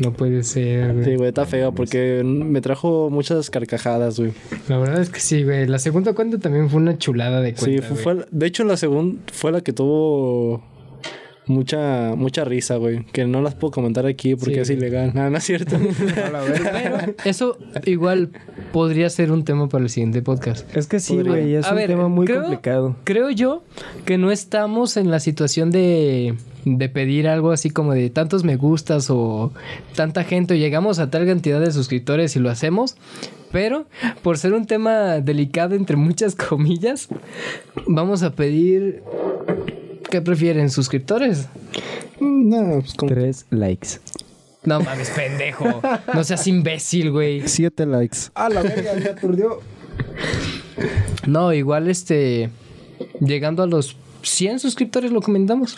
No puede ser, güey. Sí, güey, está feo porque me trajo muchas carcajadas, güey. La verdad es que sí, güey. La segunda cuenta también fue una chulada de Sí, cuenta, fue, güey. fue de hecho la segunda fue la que tuvo mucha mucha risa, güey. Que no las puedo comentar aquí porque Sí, es güey. ilegal. Nada, no es cierto. Pero eso igual podría ser un tema para el siguiente podcast. Es que sí, Podría. güey, es A un ver, tema muy creo- complicado. Creo yo que no estamos en la situación de, de pedir algo así como de tantos me gustas o tanta gente o llegamos a tal cantidad de suscriptores y lo hacemos. Pero, por ser un tema delicado, entre muchas comillas, vamos a pedir. ¿Qué prefieren, suscriptores? No, pues como Tres likes. No mames, pendejo. No seas imbécil, güey. siete likes. Ah, la verga, me aturdió. No, igual este. Llegando a los 100 suscriptores lo comentamos.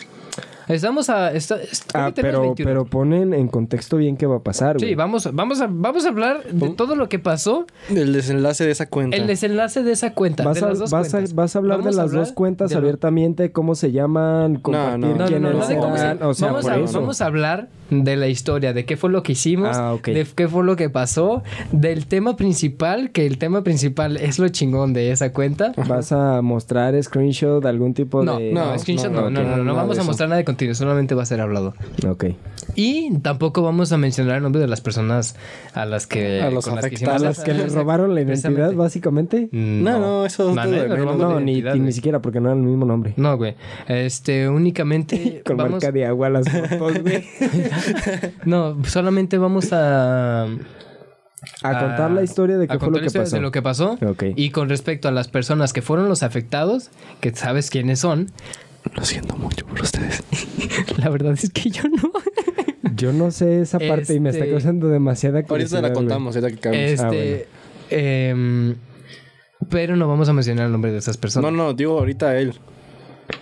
Estamos a. Está, está- Ah, pero, 21. pero ponen en contexto bien qué va a pasar, güey. Sí, vamos, vamos, a, vamos a hablar de todo lo que pasó. El desenlace de esa cuenta. El desenlace de esa cuenta. Vas de a, las dos vas, a, cuentas. vas a hablar Vamos de a las dos hablar cuentas de lo- abiertamente, cómo se llaman, compartir no, No, no, quiénes no, no de cómo se- eran, O sea, vamos, a, vamos a hablar de la historia, de qué fue lo que hicimos, Ah, ok. de qué fue lo que pasó, del tema principal, que el tema principal es lo chingón de esa cuenta. Vas a mostrar screenshot de algún tipo No, de... no, no, screenshot no, no, no, no, no, no, nada vamos a mostrar nada de contenido, solamente va a ser hablado. Ok. Y tampoco vamos a mencionar el nombre de las personas a las que A los con las que A las que les robaron la identidad, básicamente. No, no, eso es No, todo nadie de No, la ni, ni siquiera, porque no era el mismo nombre. No, güey. Este, únicamente Con vamos marca de agua las fotos, güey. No, solamente vamos a A contar la historia de a qué fue lo la que historia pasó. de lo que pasó. Ok. Y con respecto a las personas que fueron los afectados, que sabes quiénes son, Lo siento mucho por ustedes. la verdad es que yo no. Yo no sé esa parte y me está Este- causando demasiada Ahorita curiosidad. la güey. contamos, ahorita que acabemos. Este, Ah, bueno. em, pero no vamos a mencionar el nombre de esas personas. No, no, digo ahorita a él.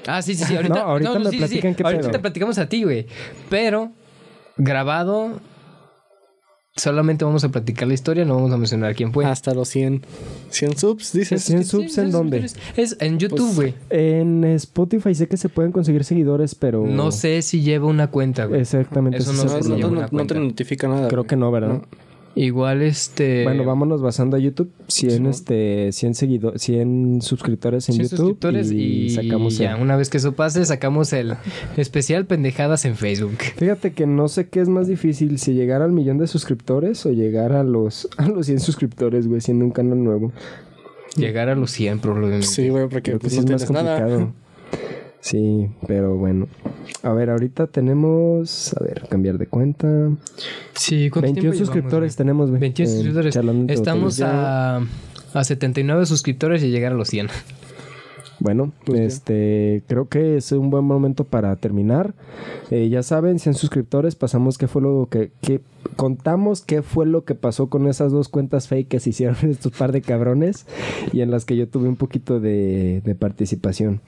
Ah, sí, sí, sí. Ahorita, No, ahorita me sí, sí, platican sí. qué Ahorita pedo. te platicamos a ti, güey. Pero grabado, solamente vamos a platicar la historia, no vamos a mencionar quién fue. Hasta los 100. 100 subs, dices. 100 Sí, subs en dónde? Es en YouTube, Pues, güey. En Spotify sé que se pueden conseguir seguidores, pero... No sé si lleva una cuenta, güey. Exactamente. Eso no es No, no, no- te notifica nada. Creo que no, ¿verdad? Igual este. Bueno, vámonos basando a YouTube. 100, este, 100 seguidores, 100 suscriptores en 100 YouTube. suscriptores y, y, sacamos ya, el- una vez que eso pase, sacamos el especial pendejadas en Facebook. Fíjate que no sé qué es más difícil, si llegar al millón de suscriptores o llegar a los, a los 100 suscriptores, güey, siendo un canal nuevo. Llegar a los 100 probablemente. Sí, güey, porque pues, no es más tienes nada. Sí, pero bueno. A ver, ahorita tenemos, a ver, cambiar de cuenta. Sí, ¿cuánto 21 tiempo llevamos, suscriptores güey? tenemos, güey. 21 en suscriptores. Estamos a, a 79 suscriptores y llegar a los 100. Bueno, Pues ya. este, creo que es un buen momento para terminar. Eh, ya saben, 100 suscriptores, pasamos qué fue lo que, que- contamos qué fue lo que pasó con esas dos cuentas fake que se hicieron estos par de cabrones y en las que yo tuve un poquito de, de participación.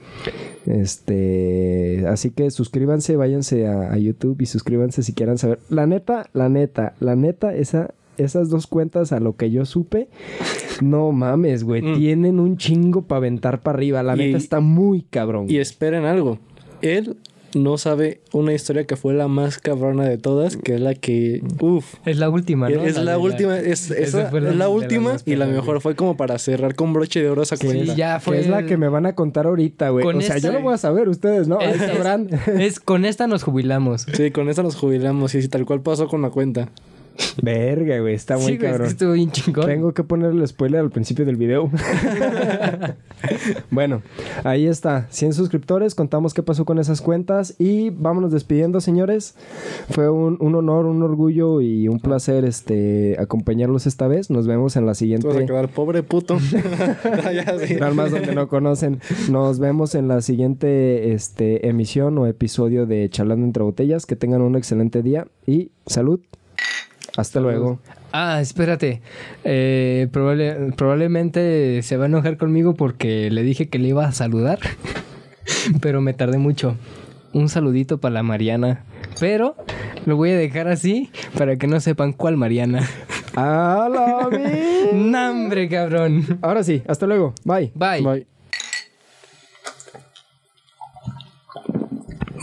Este, así que suscríbanse, váyanse a, a YouTube y suscríbanse si quieran saber. La neta, la neta, la neta, esa, esas dos cuentas a lo que yo supe, no mames, güey, Mm. tienen un chingo para aventar para arriba. La neta está muy cabrón. Y esperen algo. Él no sabe una historia que fue la más cabrona de todas, que es la que. Uf. Es la última, ¿no? Es la, última, es, Esa fue la- es la última y la mejor fue como para cerrar con broche de oro esa cuenta. es, ya que fue es la que me van a contar ahorita, güey. Con O sea, yo esta- no voy a saber, ustedes, ¿no? Ahí Es- es- sabrán. Es, con esta nos jubilamos. Sí, con esa nos jubilamos y tal cual pasó con la cuenta. Verga, güey, está muy sí, es que cabrón. estuvo bien chingón. Tengo que poner el spoiler al principio del video. bueno, ahí está. 100 suscriptores. Contamos qué pasó con esas cuentas. Y vámonos despidiendo, señores. Fue un, un honor, un orgullo y un placer este, acompañarlos esta vez. Nos vemos en la Te siguiente. vas a quedar pobre puto. Nada más donde no conocen. Nos vemos en la siguiente este, emisión o episodio de Charlando entre Botellas. Que tengan un excelente día y salud. Hasta luego. Ah, espérate. Eh, probable- probablemente se va a enojar conmigo porque le dije que le iba a saludar. Pero me tardé mucho. Un saludito para la Mariana. Pero lo voy a dejar así para que no sepan cuál Mariana. ¡A la ¡Nambre, cabrón! Ahora sí, hasta luego. Bye. Bye. Bye.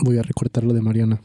Voy a recortar lo de Mariana.